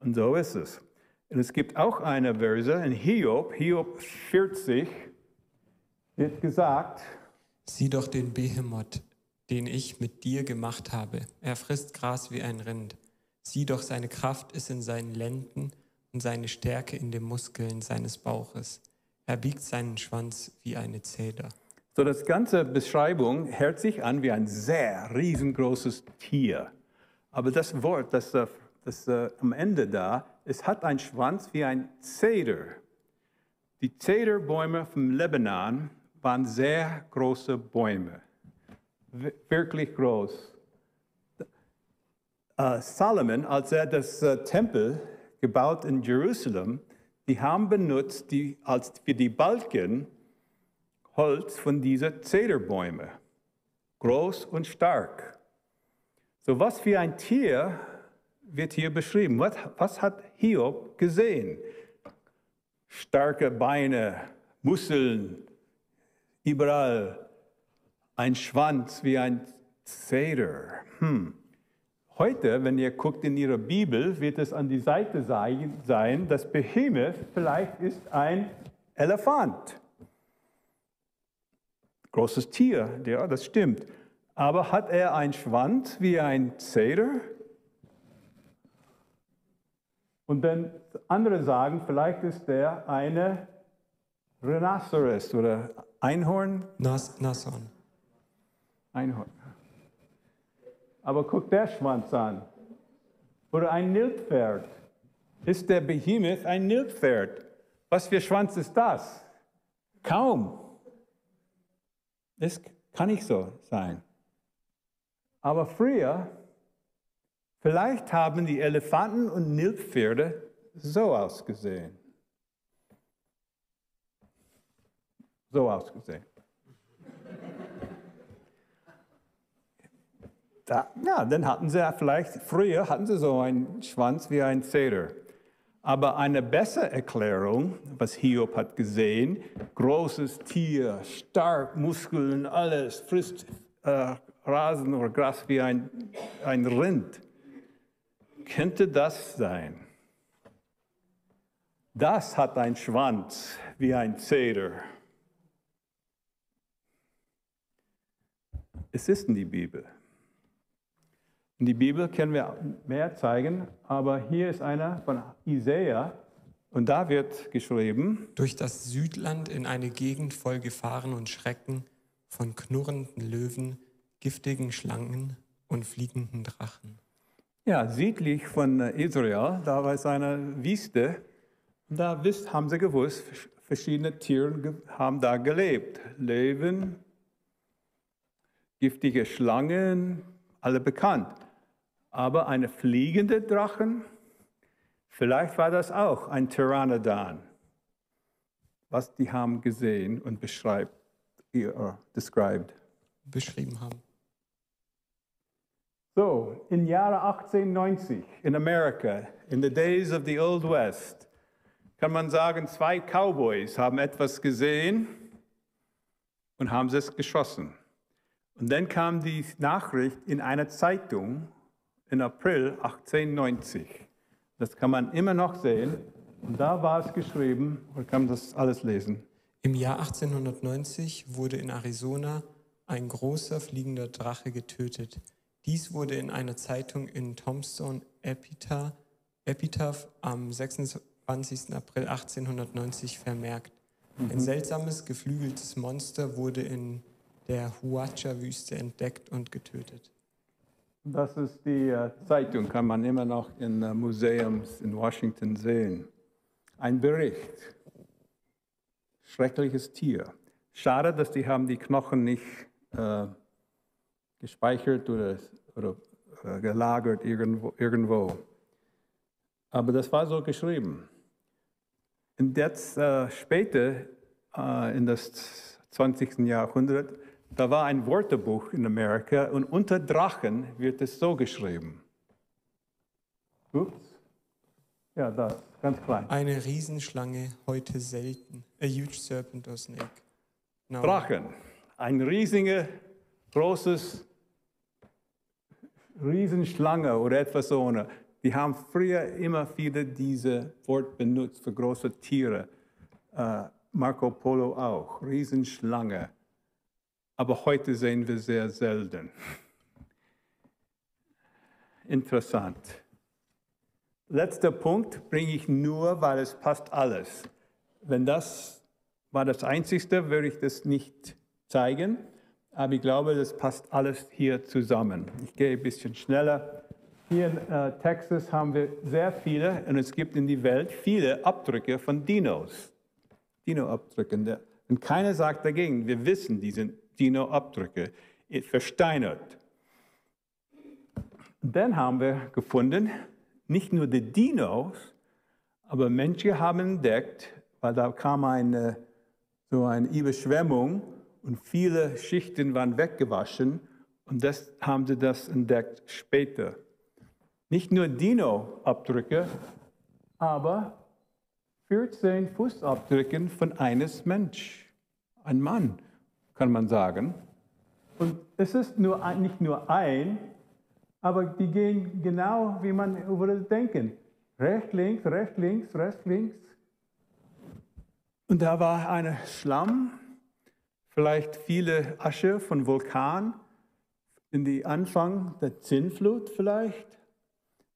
[SPEAKER 1] Und so ist es. Und es gibt auch eine Verse in Hiob, Hiob 40, wird gesagt,
[SPEAKER 2] Sieh doch den Behemoth, den ich mit dir gemacht habe. Er frisst Gras wie ein Rind. Sieh doch, seine Kraft ist in seinen Lenden und seine Stärke in den Muskeln seines Bauches. Er biegt seinen Schwanz wie eine Zeder.
[SPEAKER 1] So, das ganze Beschreibung hört sich an wie ein sehr riesengroßes Tier. Aber das Wort, das, äh, das uh, am Ende da, es hat einen Schwanz wie ein Zeder. Die Zederbäume vom Lebanon waren sehr große Bäume, wirklich groß. Uh, Solomon, als er das Tempel gebaut in Jerusalem, die haben benutzt die, als für die Balken Holz von diesen Zederbäumen. Groß und stark. So was für ein Tier wird hier beschrieben. Was, was hat Hiob gesehen? Starke Beine, Muskeln, überall. Ein Schwanz wie ein Zeder. Hm. Heute, wenn ihr guckt in ihrer Bibel, wird es an die Seite sein, dass Behemoth vielleicht ist ein Elefant. Großes Tier, ja, das stimmt. Aber hat er einen Schwanz wie ein Zeder? Und dann andere sagen, vielleicht ist der eine Rhinoceros oder Einhorn.
[SPEAKER 2] Nas Nashorn.
[SPEAKER 1] Einhorn. Aber guck der Schwanz an. Oder ein Nilpferd. Ist der Behemoth ein Nilpferd? Was für Schwanz ist das? Kaum. Das kann nicht so sein. Aber früher, vielleicht haben die Elefanten und Nilpferde so ausgesehen. So ausgesehen. Da, ja, dann hatten sie vielleicht, früher hatten sie so einen Schwanz wie ein Zeder. Aber eine bessere Erklärung, was Hiob hat gesehen, großes Tier, stark, Muskeln, alles, frisst äh, Rasen oder Gras wie ein, ein Rind. Könnte das sein? Das hat einen Schwanz wie ein Zeder. Es ist in die Bibel. In die Bibel können wir mehr zeigen, aber hier ist einer von Isaiah und da wird geschrieben:
[SPEAKER 2] Durch das Südland in eine Gegend voll Gefahren und Schrecken, von knurrenden Löwen, giftigen Schlangen und fliegenden Drachen.
[SPEAKER 1] Ja, südlich von Israel, da war es eine Wüste. Da haben sie gewusst, verschiedene Tiere haben da gelebt. Löwen, giftige Schlangen, alle bekannt. Aber eine fliegende Drachen, vielleicht war das auch ein Tyrannodon, was die haben gesehen und beschreibt, uh, described.
[SPEAKER 2] beschrieben haben.
[SPEAKER 1] So, im Jahre 1890 in Amerika, in the days of the Old West, kann man sagen, zwei Cowboys haben etwas gesehen und haben es geschossen. Und dann kam die Nachricht in einer Zeitung in April 1890. Das kann man immer noch sehen. Und da war es geschrieben, man kann das alles lesen.
[SPEAKER 2] Im Jahr 1890 wurde in Arizona ein großer fliegender Drache getötet. Dies wurde in einer Zeitung in Tombstone Epitaph, Epitaph am 26. April 1890 vermerkt. Ein mhm. seltsames geflügeltes Monster wurde in der Huacha-Wüste entdeckt und getötet.
[SPEAKER 1] Das ist die äh, Zeitung, kann man immer noch in äh, Museums in Washington sehen. Ein Bericht. Schreckliches Tier. Schade, dass die haben die Knochen nicht äh, gespeichert oder, oder äh, gelagert irgendwo, irgendwo. Aber das war so geschrieben. Und jetzt äh, später, in das 20. Jahrhundert, da war ein Wörterbuch in Amerika und unter Drachen wird es so geschrieben. Ups. Ja, das, ganz klein.
[SPEAKER 2] Eine Riesenschlange, heute selten. A huge serpent or snake.
[SPEAKER 1] No. Drachen. Ein riesiger, großes, Riesenschlange oder etwas so. Die haben früher immer wieder diese Wort benutzt für große Tiere. Uh, Marco Polo auch. Riesenschlange aber heute sehen wir sehr selten. Interessant. Letzter Punkt bringe ich nur, weil es passt alles. Wenn das war das Einzigste, würde ich das nicht zeigen, aber ich glaube, das passt alles hier zusammen. Ich gehe ein bisschen schneller. Hier in äh, Texas haben wir sehr viele und es gibt in der Welt viele Abdrücke von Dinos. Dino-Abdrücke. Und keiner sagt dagegen, wir wissen, die sind Dino-Abdrücke, versteinert. Dann haben wir gefunden, nicht nur die Dinos, aber Menschen haben entdeckt, weil da kam eine, so eine Überschwemmung und viele Schichten waren weggewaschen und das haben sie das entdeckt später. Nicht nur Dino-Abdrücke, aber 14 Fußabdrücke von eines Mensch, ein Mann kann man sagen. Und es ist nur, nicht nur ein, aber die gehen genau, wie man würde denken. Rechts, links, rechts, links, rechts, links. Und da war ein Schlamm, vielleicht viele Asche von Vulkan, in die Anfang der Zinnflut vielleicht.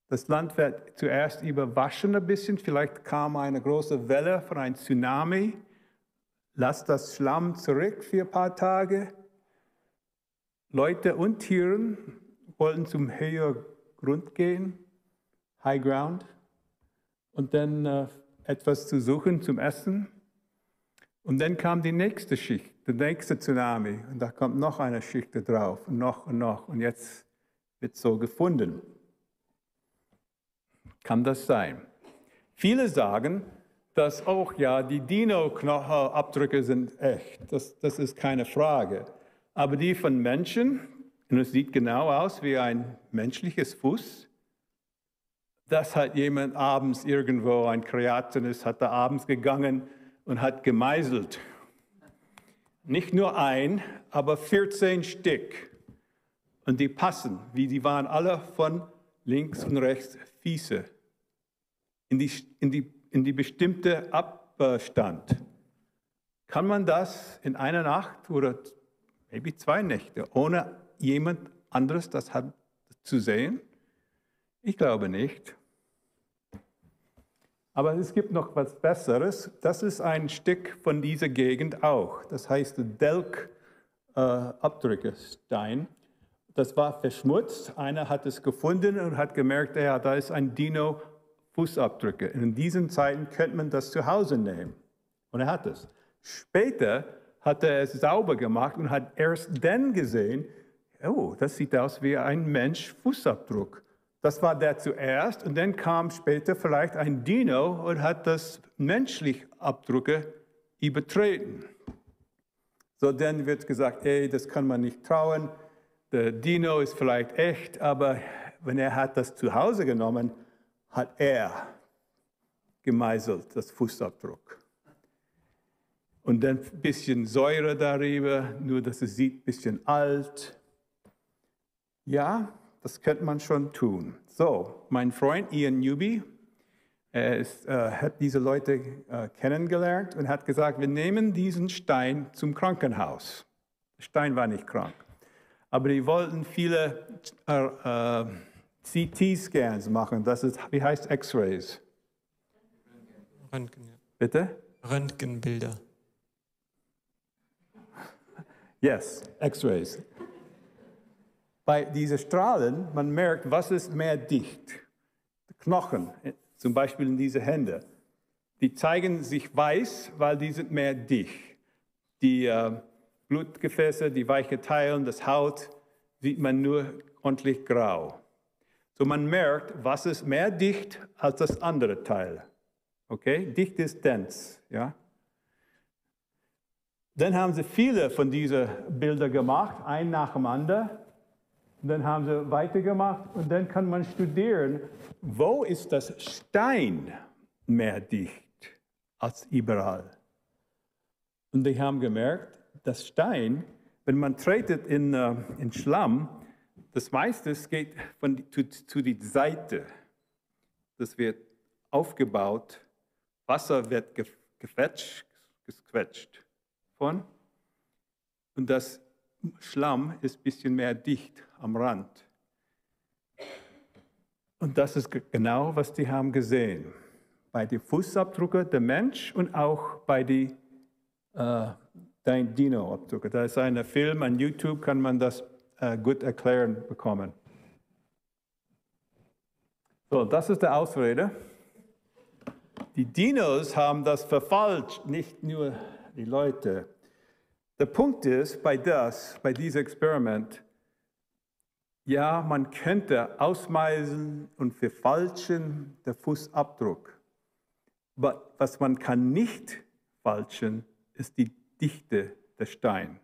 [SPEAKER 1] Das Land wird zuerst überwaschen ein bisschen, vielleicht kam eine große Welle von einem Tsunami Lass das Schlamm zurück für ein paar Tage. Leute und Tiere wollten zum höheren Grund gehen, High Ground, und dann äh, etwas zu suchen zum Essen. Und dann kam die nächste Schicht, der nächste Tsunami. Und da kommt noch eine Schicht drauf, und noch und noch. Und jetzt wird so gefunden. Kann das sein? Viele sagen, dass auch ja die Dino-Abdrücke sind echt. Das, das ist keine Frage. Aber die von Menschen, und es sieht genau aus wie ein menschliches Fuß, das hat jemand abends irgendwo, ein Kreationist, hat da abends gegangen und hat gemeißelt. Nicht nur ein, aber 14 Stück. Und die passen, wie die waren alle von links und rechts Füße. In die, in die in die bestimmte Abstand. Kann man das in einer Nacht oder maybe zwei Nächte, ohne jemand anderes das hat, zu sehen? Ich glaube nicht. Aber es gibt noch was Besseres. Das ist ein Stück von dieser Gegend auch. Das heißt Delk äh. Das war verschmutzt. Einer hat es gefunden und hat gemerkt, ja, da ist ein Dino Fußabdrücke. In diesen Zeiten könnte man das zu Hause nehmen. Und er hat es. Später hat er es sauber gemacht und hat erst dann gesehen, oh, das sieht aus wie ein Mensch Fußabdruck. Das war der zuerst und dann kam später vielleicht ein Dino und hat das menschlich Abdrücke übertreten. So dann wird gesagt, ey, das kann man nicht trauen. Der Dino ist vielleicht echt, aber wenn er hat das zu Hause genommen, hat er gemeißelt, das Fußabdruck. Und dann ein bisschen Säure darüber, nur dass es sieht ein bisschen alt. Ja, das könnte man schon tun. So, mein Freund Ian Newby, ist, äh, hat diese Leute äh, kennengelernt und hat gesagt, wir nehmen diesen Stein zum Krankenhaus. Der Stein war nicht krank. Aber die wollten viele äh, äh CT-Scans machen. Das ist, wie heißt X-Rays?
[SPEAKER 2] Röntgen. Ja.
[SPEAKER 1] Bitte?
[SPEAKER 2] Röntgenbilder.
[SPEAKER 1] Yes, X-Rays. Bei diesen Strahlen, man merkt, was ist mehr dicht. Die Knochen, zum Beispiel in diese Hände, die zeigen sich weiß, weil die sind mehr dicht. Die äh, Blutgefäße, die weiche Teile, das Haut, sieht man nur ordentlich grau. So man merkt, was ist mehr dicht als das andere Teil. Okay? Dicht ist dense. Ja? Dann haben sie viele von diesen Bildern gemacht, ein nach dem anderen. Und dann haben sie weitergemacht und dann kann man studieren, wo ist das Stein mehr dicht als überall. Und die haben gemerkt, das Stein, wenn man tretet in, uh, in Schlamm, das meiste geht von, zu, zu die Seite. Das wird aufgebaut. Wasser wird gefetscht, gequetscht von. Und das Schlamm ist ein bisschen mehr dicht am Rand. Und das ist genau, was die haben gesehen. Bei den Fußabdrücken der Mensch und auch bei den äh, Dino-Abdrücken. Da ist ein Film, an YouTube kann man das gut erklären bekommen. So, das ist der Ausrede. Die Dinos haben das verfalscht, nicht nur die Leute. Der Punkt ist bei das, bei diesem Experiment, ja, man könnte ausmeisen und verfalschen den Fußabdruck. Aber was man kann nicht falschen, ist die Dichte der Stein.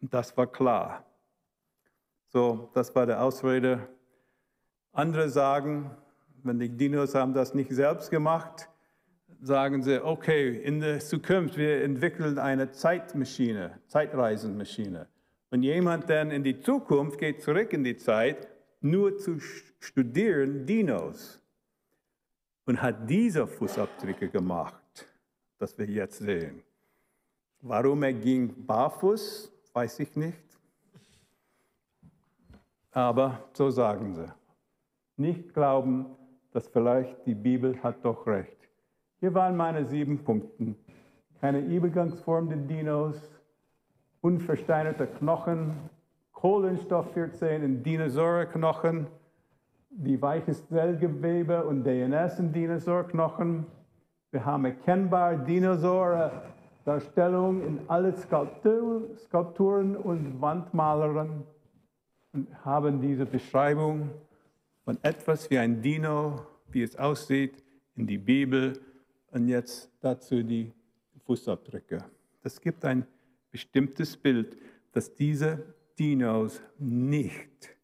[SPEAKER 1] Und das war klar. So, das war der Ausrede. Andere sagen, wenn die Dinos haben das nicht selbst gemacht, sagen sie, okay, in der Zukunft, wir entwickeln eine Zeitmaschine, Zeitreisenmaschine. Und jemand dann in die Zukunft geht zurück in die Zeit, nur zu studieren Dinos. Und hat diese Fußabdrücke gemacht, das wir jetzt sehen. Warum er ging barfuß, weiß ich nicht. Aber so sagen sie. Nicht glauben, dass vielleicht die Bibel hat doch recht. Hier waren meine sieben Punkte. Keine Übergangsform der Dinos, unversteinerte Knochen, Kohlenstoff 14 in Dinosaurknochen, die weiches Zellgewebe und DNS in Dinosaurknochen. Wir haben erkennbar Dinosaurier Darstellung in alle Skulpturen und Wandmalern und haben diese Beschreibung von etwas wie ein Dino, wie es aussieht, in die Bibel und jetzt dazu die Fußabdrücke. Das gibt ein bestimmtes Bild, dass diese Dinos nicht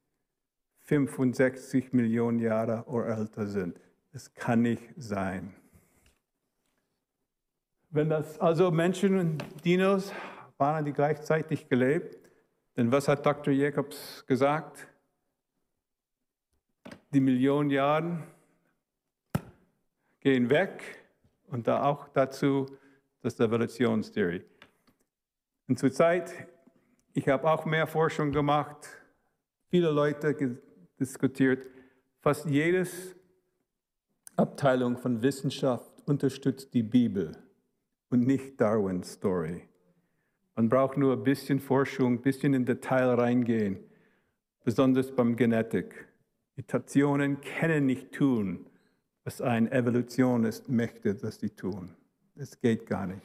[SPEAKER 1] 65 Millionen Jahre oder älter sind. Es kann nicht sein. Wenn das also Menschen und Dinos waren, die gleichzeitig gelebt, denn was hat Dr. Jacobs gesagt? Die Millionen Jahre gehen weg und da auch dazu das Evolutionstheorie. Und zurzeit, ich habe auch mehr Forschung gemacht, viele Leute diskutiert, fast jedes Abteilung von Wissenschaft unterstützt die Bibel und nicht Darwins Story. Man braucht nur ein bisschen Forschung, ein bisschen in Detail reingehen, besonders beim Genetik. Mutationen können nicht tun, was ein Evolutionist möchte, dass sie tun. Es geht gar nicht.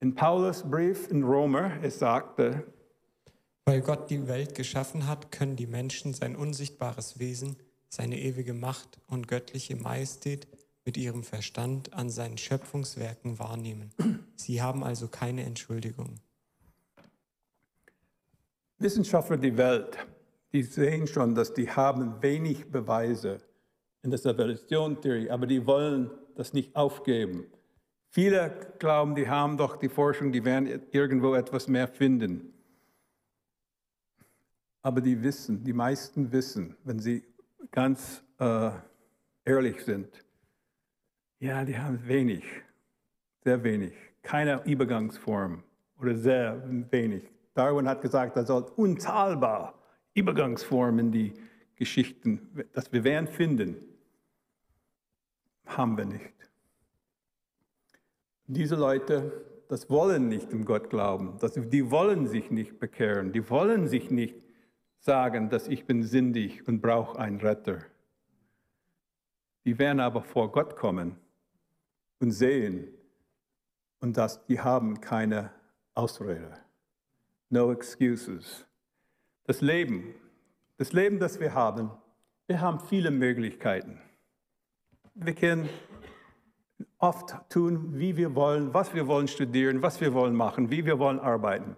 [SPEAKER 1] In Paulus Brief in Römer, es sagte,
[SPEAKER 2] weil Gott die Welt geschaffen hat, können die Menschen sein unsichtbares Wesen, seine ewige Macht und göttliche Majestät mit ihrem Verstand an seinen Schöpfungswerken wahrnehmen. Sie haben also keine Entschuldigung.
[SPEAKER 1] Wissenschaftler der Welt, die sehen schon, dass die haben wenig Beweise in der Evolutionstheorie, aber die wollen das nicht aufgeben. Viele glauben, die haben doch die Forschung, die werden irgendwo etwas mehr finden. Aber die wissen, die meisten wissen, wenn sie ganz äh, ehrlich sind, ja, die haben wenig, sehr wenig, keine Übergangsform oder sehr wenig. Darwin hat gesagt, da soll unzahlbar Übergangsformen die Geschichten, dass wir werden finden, haben wir nicht. Diese Leute, das wollen nicht im Gott glauben, das, die wollen sich nicht bekehren, die wollen sich nicht sagen, dass ich bin sündig und brauche einen Retter. Die werden aber vor Gott kommen und sehen, und dass die haben keine Ausrede. No excuses. Das Leben, das Leben, das wir haben, wir haben viele Möglichkeiten. Wir können oft tun, wie wir wollen, was wir wollen studieren, was wir wollen machen, wie wir wollen arbeiten,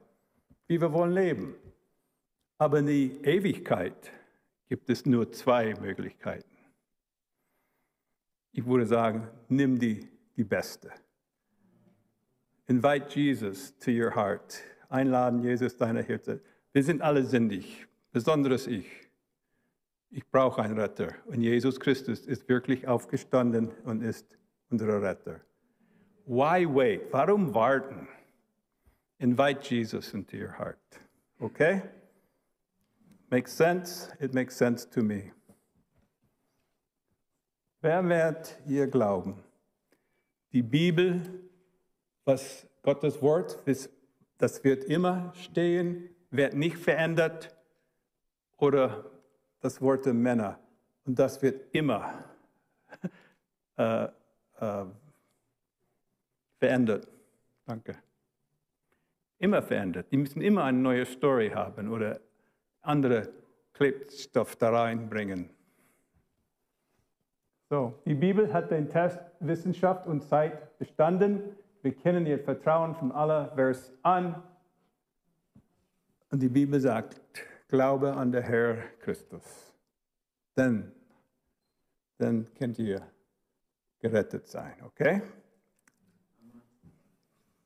[SPEAKER 1] wie wir wollen leben. Aber in die Ewigkeit gibt es nur zwei Möglichkeiten. Ich würde sagen, nimm die, die beste. Invite Jesus to your heart. Einladen Jesus deine Herzen. Wir sind alle sündig, besonders ich. Ich brauche einen Retter. Und Jesus Christus ist wirklich aufgestanden und ist unser Retter. Why wait? Warum warten? Invite Jesus into your heart. Okay? Makes sense? It makes sense to me. Wer wird hier glauben? Die Bibel, was Gottes Wort, das wird immer stehen, wird nicht verändert. Oder das Wort der Männer, und das wird immer äh, äh, verändert. Danke. Immer verändert. Die müssen immer eine neue Story haben oder andere Klebstoff da reinbringen. So, die Bibel hat den Test Wissenschaft und Zeit bestanden. Wir kennen ihr Vertrauen von aller Vers an. Und die Bibel sagt, Glaube an den Herr Christus. Dann, dann könnt ihr gerettet sein, okay?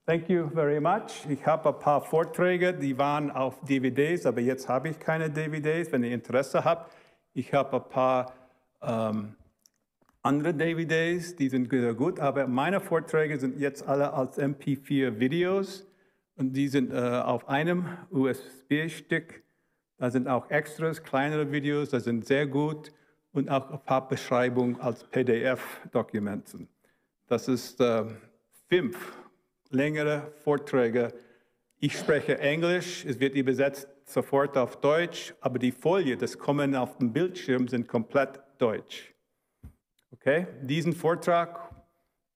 [SPEAKER 1] Thank you very much. Ich habe ein paar Vorträge, die waren auf DVDs, aber jetzt habe ich keine DVDs. Wenn ihr Interesse habt, ich habe ein paar ähm, andere DVDs, die sind sehr gut, aber meine Vorträge sind jetzt alle als MP4-Videos und die sind äh, auf einem USB-Stick. Da sind auch Extras, kleinere Videos, das sind sehr gut und auch ein paar Beschreibungen als PDF-Dokumenten. Das ist äh, fünf längere Vorträge. Ich spreche Englisch, es wird übersetzt sofort auf Deutsch, aber die Folie, das kommen auf dem Bildschirm, sind komplett deutsch. Okay, diesen Vortrag,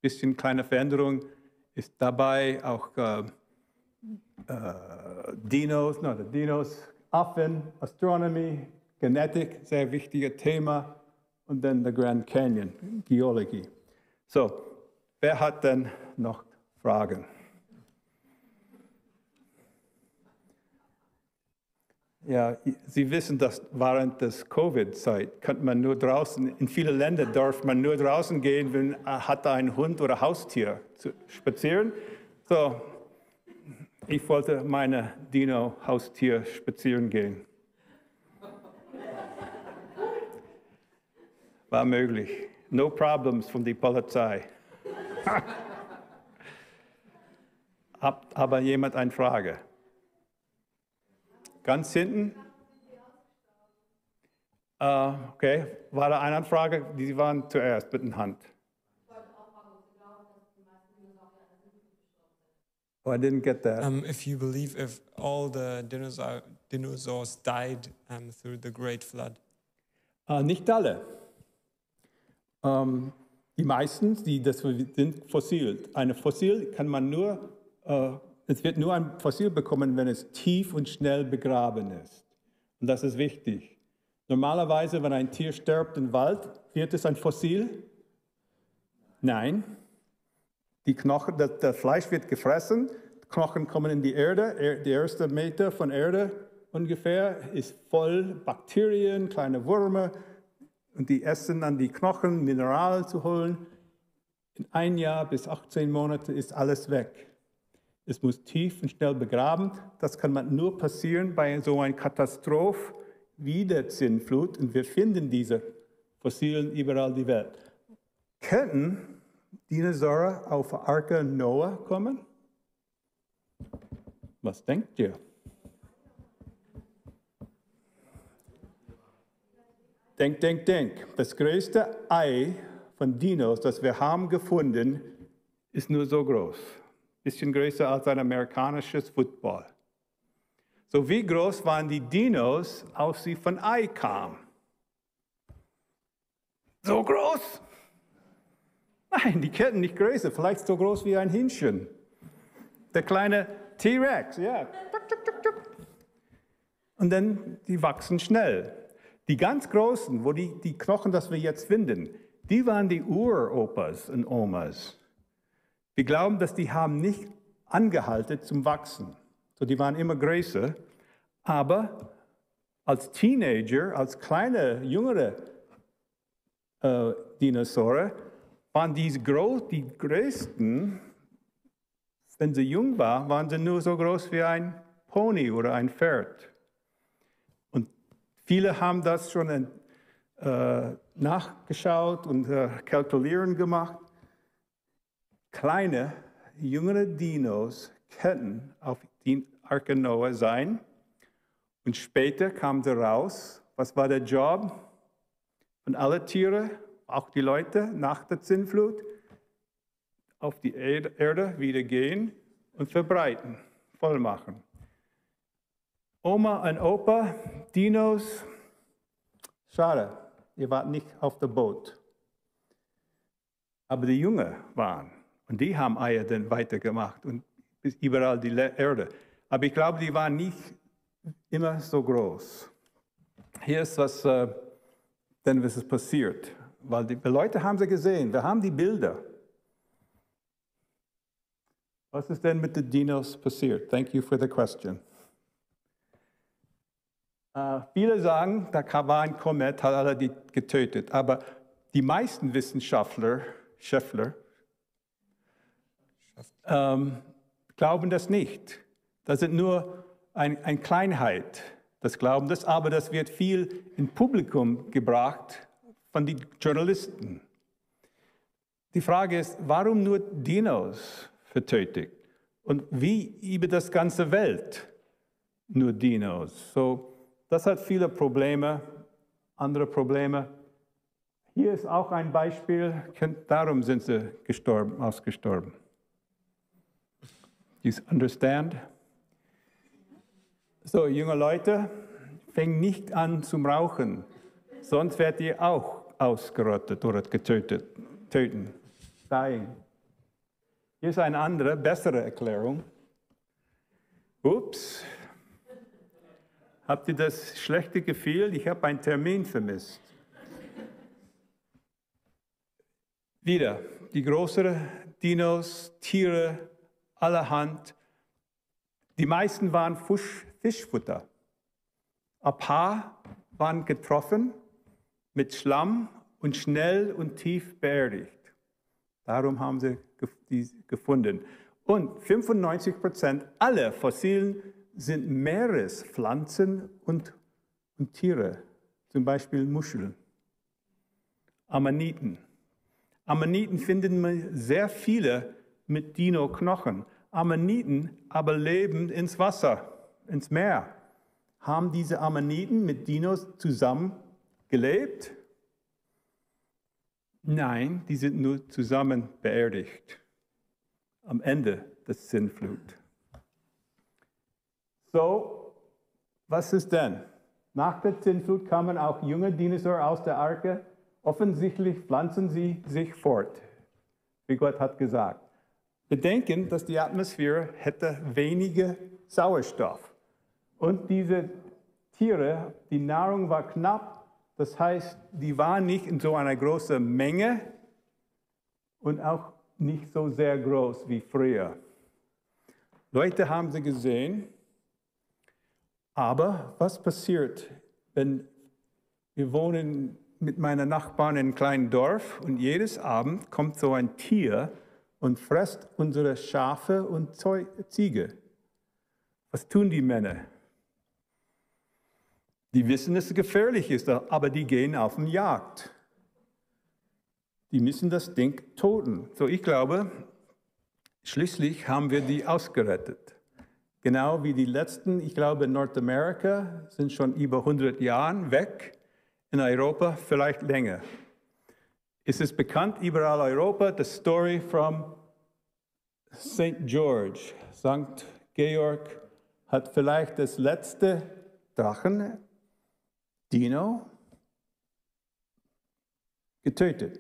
[SPEAKER 1] bisschen kleine Veränderung, ist dabei auch äh, äh, Dinos, no, Dinos, Affen, Astronomy, Genetik, sehr wichtiges Thema, und dann der Grand Canyon, Geologie. So, wer hat denn noch Fragen? Ja, Sie wissen, dass während der Covid-Zeit könnte man nur draußen, in viele Länder darf man nur draußen gehen, wenn man hat ein Hund oder Haustier zu spazieren. So, ich wollte meine Dino-Haustier spazieren gehen. War möglich. No problems von der Polizei. Aber jemand eine Frage? Ganz hinten? Uh, okay, war da eine Frage? Die waren zuerst mit der Hand. Oh, I didn't get that.
[SPEAKER 2] Um, if you believe if all the dinosaur, dinosaurs died um, through the Great Flood.
[SPEAKER 1] Uh, nicht alle. Um, die meisten, die das sind fossil. Ein Fossil kann man nur, uh, es wird nur ein Fossil bekommen, wenn es tief und schnell begraben ist. Und das ist wichtig. Normalerweise, wenn ein Tier stirbt im Wald, wird es ein Fossil? Nein. Die Knochen, das, das Fleisch wird gefressen, Knochen kommen in die Erde, die erste Meter von Erde ungefähr ist voll Bakterien, kleine Würmer und die essen dann die Knochen, Mineralien zu holen. In ein Jahr bis 18 Monate ist alles weg. Es muss tief und schnell begraben. Das kann man nur passieren bei so einer Katastrophe wie der Zinnflut. Und wir finden diese Fossilien überall die Welt. Könnten Dinosaurier auf Arke Noah kommen? Was denkt ihr? Denk, denk, denk. Das größte Ei von Dinos, das wir haben gefunden, ist nur so groß. Bisschen größer als ein amerikanisches Football. So wie groß waren die Dinos, als sie von Ei kamen? So groß? Nein, die Ketten nicht größer, vielleicht so groß wie ein Hähnchen. Der kleine T-Rex, ja. Und dann, die wachsen schnell. Die ganz großen, wo die, die Knochen, das wir jetzt finden, die waren die Uropas und Omas. Wir glauben, dass die haben nicht angehalten zum Wachsen. So, die waren immer größer. Aber als Teenager, als kleine, jüngere äh, Dinosaurier, waren die, groß, die größten, wenn sie jung waren, waren sie nur so groß wie ein Pony oder ein Pferd. Und viele haben das schon äh, nachgeschaut und äh, kalkulieren gemacht. Kleine, jüngere Dinos könnten auf die Arke Noah sein. Und später kam sie raus. Was war der Job von allen Tieren? auch die Leute nach der Zinnflut auf die Erde wieder gehen und verbreiten, voll machen. Oma und Opa, Dinos, schade, ihr wart nicht auf dem Boot. Aber die Jünger waren und die haben Eier dann weitergemacht und überall die Erde. Aber ich glaube, die waren nicht immer so groß. Hier ist was, äh, dann was ist passiert weil die Leute haben sie gesehen, wir haben die Bilder. Was ist denn mit den Dinos passiert? Thank you for the question. Uh, viele sagen, da war ein Komet, hat alle die getötet. Aber die meisten Wissenschaftler, Schäffler, ähm, glauben das nicht. Das ist nur eine ein Kleinheit, das Glauben das, aber das wird viel in Publikum gebracht von den Journalisten. Die Frage ist, warum nur Dinos vertötigt? Und wie über das ganze Welt nur Dinos? So, das hat viele Probleme, andere Probleme. Hier ist auch ein Beispiel, darum sind sie gestorben, ausgestorben. You understand? So, junge Leute, fängt nicht an zu rauchen, sonst werdet ihr auch ausgerottet oder getötet, töten. Dying. Hier ist eine andere, bessere Erklärung. Ups. Habt ihr das schlechte Gefühl? Ich habe einen Termin vermisst. Wieder, die größeren Dinos, Tiere allerhand. Die meisten waren Fisch, Fischfutter. Ein paar waren getroffen mit Schlamm und schnell und tief beerdigt. Darum haben sie die gefunden. Und 95 Prozent aller Fossilen sind Meerespflanzen und, und Tiere, zum Beispiel Muscheln. Ammoniten. Ammoniten finden wir sehr viele mit Dino-Knochen. Ammoniten aber leben ins Wasser, ins Meer. Haben diese Ammoniten mit Dinos zusammen gelebt? Nein, die sind nur zusammen beerdigt am Ende der Sinnflut. So, was ist denn? Nach der Sinnflut kamen auch junge Dinosaurier aus der Arke. Offensichtlich pflanzen sie sich fort, wie Gott hat gesagt. Wir denken, dass die Atmosphäre hätte weniger Sauerstoff. Und diese Tiere, die Nahrung war knapp, das heißt, die waren nicht in so einer großen Menge und auch nicht so sehr groß wie früher. Leute haben sie gesehen, aber was passiert, wenn wir wohnen mit meiner Nachbarn in einem kleinen Dorf und jedes Abend kommt so ein Tier und frisst unsere Schafe und Ziege? Was tun die Männer? Die wissen, dass es gefährlich ist, aber die gehen auf den Jagd. Die müssen das Ding toten. So, ich glaube, schließlich haben wir die ausgerettet. Genau wie die letzten, ich glaube, in Nordamerika sind schon über 100 Jahre weg, in Europa vielleicht länger. Es ist bekannt überall Europa, die Story from St. George. St. Georg hat vielleicht das letzte Drachen Dino getötet.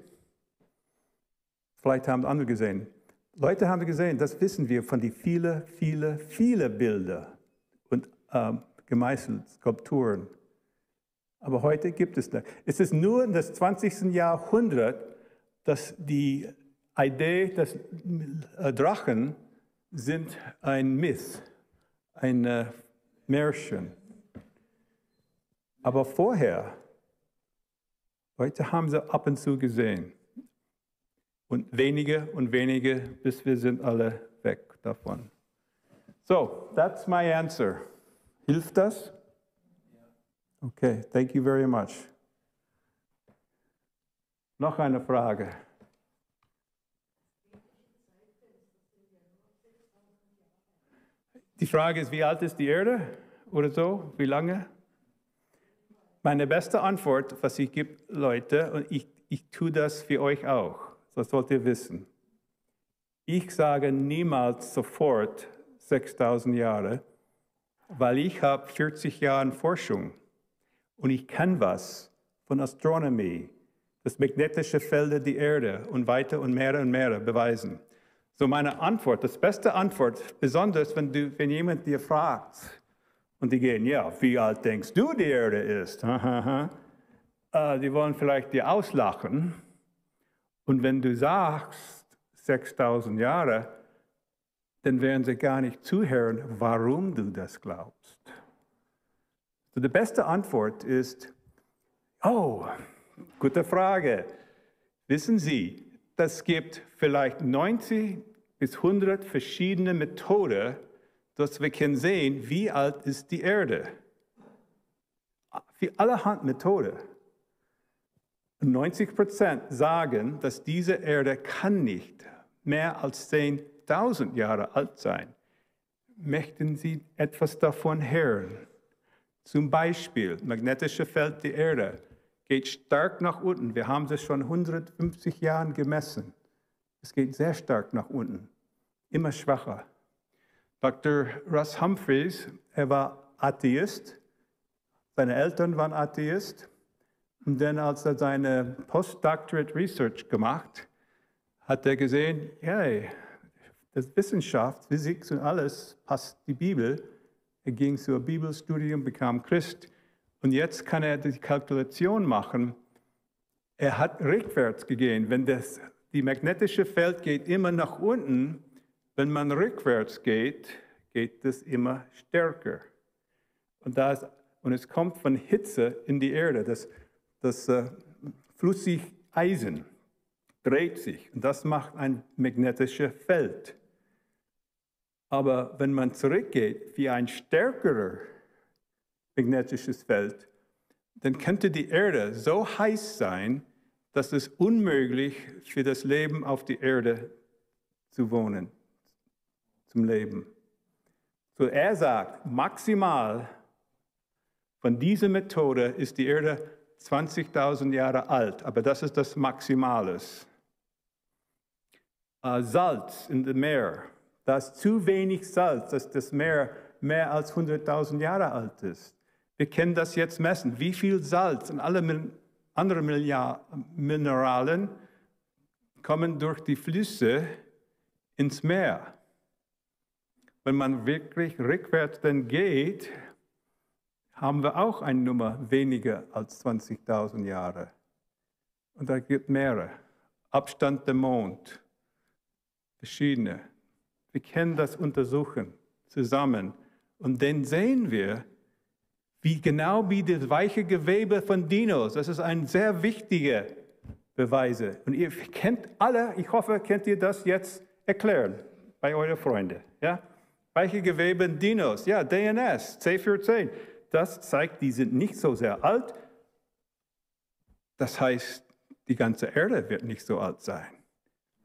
[SPEAKER 1] Vielleicht haben andere gesehen. Leute haben gesehen, das wissen wir von den vielen, vielen, vielen Bilder und ähm, gemeißelten Skulpturen. Aber heute gibt es das. Es ist nur in das 20. Jahrhundert, dass die Idee, dass äh, Drachen sind ein Myth, ein äh, Märchen. Aber vorher, heute haben sie ab und zu gesehen. Und wenige und wenige, bis wir sind alle weg davon. So, that's my answer. Hilft das? Okay, thank you very much. Noch eine Frage. Die Frage ist, wie alt ist die Erde oder so? Wie lange? Meine beste Antwort, was ich gebe, Leute, und ich, ich tue das für euch auch, das sollt ihr wissen. Ich sage niemals sofort 6000 Jahre, weil ich habe 40 Jahre Forschung und ich kann was von Astronomie, das magnetische Felder der Erde und weiter und mehr und mehr beweisen. So meine Antwort, das beste Antwort, besonders wenn, du, wenn jemand dir fragt, und die gehen, ja, wie alt denkst du, die Erde ist? äh, die wollen vielleicht dir auslachen. Und wenn du sagst, 6000 Jahre, dann werden sie gar nicht zuhören, warum du das glaubst. So, die beste Antwort ist, oh, gute Frage. Wissen Sie, es gibt vielleicht 90 bis 100 verschiedene Methoden, dass wir können sehen, wie alt ist die Erde. Für allerhand Methode. 90 Prozent sagen, dass diese Erde kann nicht mehr als 10.000 Jahre alt sein. Möchten Sie etwas davon hören? Zum Beispiel, magnetische Feld der Erde geht stark nach unten. Wir haben es schon 150 Jahren gemessen. Es geht sehr stark nach unten, immer schwacher. Dr. Russ Humphreys, er war Atheist. Seine Eltern waren Atheist. Und dann, als er seine Postdoctorate Research gemacht, hat er gesehen, hey, das Wissenschaft, Physik und alles passt die Bibel. Er ging zur Bibelstudium, bekam Christ. Und jetzt kann er die Kalkulation machen. Er hat rückwärts gegeben. Wenn das die magnetische Feld geht immer nach unten, wenn man rückwärts geht, geht es immer stärker. Und, das, und es kommt von Hitze in die Erde. Das, das äh, flüssig Eisen dreht sich und das macht ein magnetisches Feld. Aber wenn man zurückgeht wie ein stärkerer magnetisches Feld, dann könnte die Erde so heiß sein, dass es unmöglich für das Leben auf der Erde zu wohnen, zum Leben. So er sagt, maximal von dieser Methode ist die Erde 20.000 Jahre alt, aber das ist das Maximales. Äh, Salz in dem Meer, da ist zu wenig Salz, dass das Meer mehr als 100.000 Jahre alt ist. Wir können das jetzt messen. Wie viel Salz und alle anderen Mineralien kommen durch die Flüsse ins Meer. Wenn man wirklich rückwärts dann geht, haben wir auch eine Nummer weniger als 20.000 Jahre. Und da gibt mehrere. Abstand der Mond, verschiedene. Wir können das untersuchen zusammen. Und dann sehen wir, wie genau wie das weiche Gewebe von Dinos. Das ist ein sehr wichtiger Beweise. Und ihr kennt alle, ich hoffe, kennt ihr das jetzt erklären bei euren Freunden. Ja? Weiche Gewebe in Dinos, ja, DNS, C14. Das zeigt, die sind nicht so sehr alt. Das heißt, die ganze Erde wird nicht so alt sein.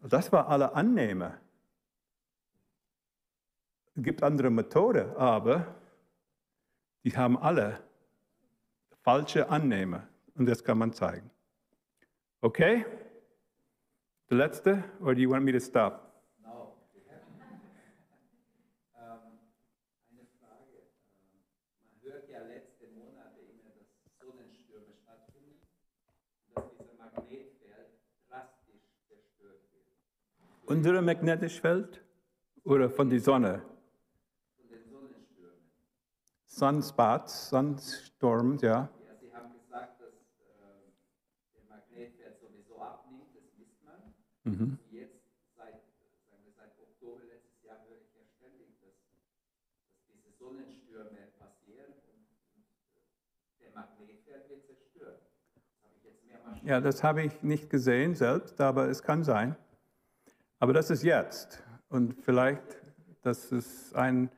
[SPEAKER 1] Das war alle Annehmer. Es gibt andere Methoden, aber die haben alle falsche Annehmer. Und das kann man zeigen. Okay? The letzte, or do you want me to stop? Unser magnetisches Feld oder von der Sonne? Sunspots, Sunstorms, ja.
[SPEAKER 3] ja. Sie haben gesagt, dass äh, der Magnetfeld sowieso abnimmt, das misst man. Mhm. Jetzt, seit, seit Oktober letztes Jahr, höre ich ja ständig, dass, dass diese Sonnenstürme passieren und, und der Magnetfeld wird zerstört. Das habe ich jetzt mehrmals
[SPEAKER 1] Ja, das habe ich nicht gesehen selbst, aber es kann sein. Aber das ist jetzt. Und vielleicht, das ist ein,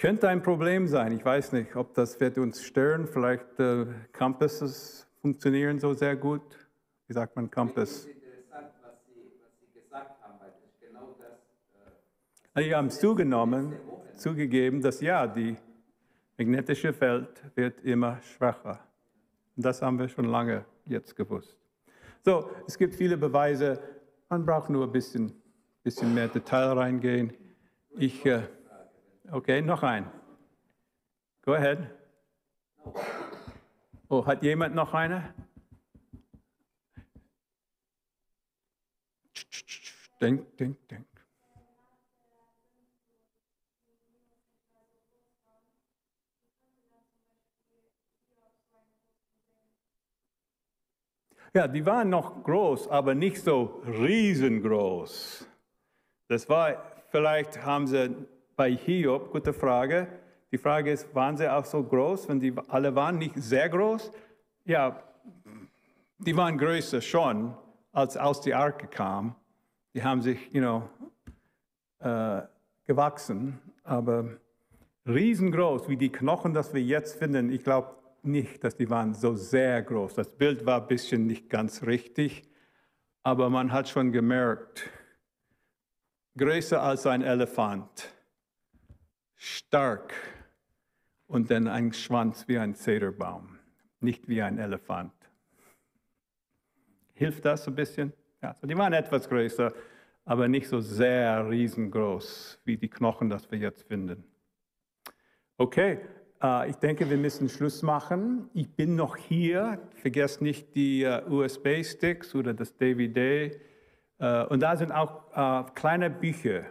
[SPEAKER 1] könnte ein Problem sein. Ich weiß nicht, ob das wird uns stören. Vielleicht äh, Campuses funktionieren so sehr gut. Wie sagt man Campus? Gesagt haben, das genau. Äh, es zugenommen, zugegeben, dass ja, die magnetische Feld wird immer schwächer. Und das haben wir schon lange jetzt gewusst. So, es gibt viele Beweise. Man braucht nur ein bisschen bisschen mehr Detail reingehen. Ich, äh, okay, noch ein. Go ahead. Oh, hat jemand noch eine? Denk, denk, denk. Ja, die waren noch groß, aber nicht so riesengroß. Das war, vielleicht haben sie bei Hiob, gute Frage. Die Frage ist, waren sie auch so groß, wenn die alle waren nicht sehr groß? Ja, die waren größer schon, als aus der Arke kam. Die haben sich, you know, äh, gewachsen, aber riesengroß wie die Knochen, das wir jetzt finden. Ich glaube nicht, dass die waren so sehr groß. Das Bild war ein bisschen nicht ganz richtig, aber man hat schon gemerkt, größer als ein Elefant, stark und dann ein Schwanz wie ein Zederbaum, nicht wie ein Elefant. Hilft das ein bisschen? Ja, so die waren etwas größer, aber nicht so sehr riesengroß wie die Knochen, das wir jetzt finden. Okay, äh, ich denke, wir müssen Schluss machen. Ich bin noch hier. Vergesst nicht die uh, USB-Sticks oder das DVD. Äh, und da sind auch äh, kleine Bücher.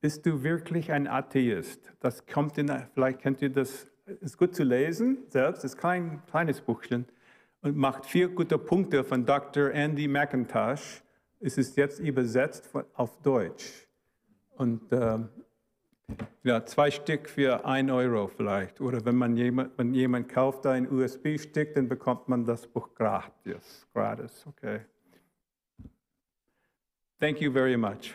[SPEAKER 1] Bist du wirklich ein Atheist? Das kommt in, vielleicht kennt ihr das, ist gut zu lesen selbst, ist kein kleines Buchchen und macht vier gute Punkte von Dr. Andy McIntosh. Es ist jetzt übersetzt auf Deutsch. Und äh, ja, zwei Stück für ein Euro vielleicht. Oder wenn man jemand, wenn jemand kauft ein USB-Stick, dann bekommt man das Buch gratis. Gratis, okay. Thank you very much.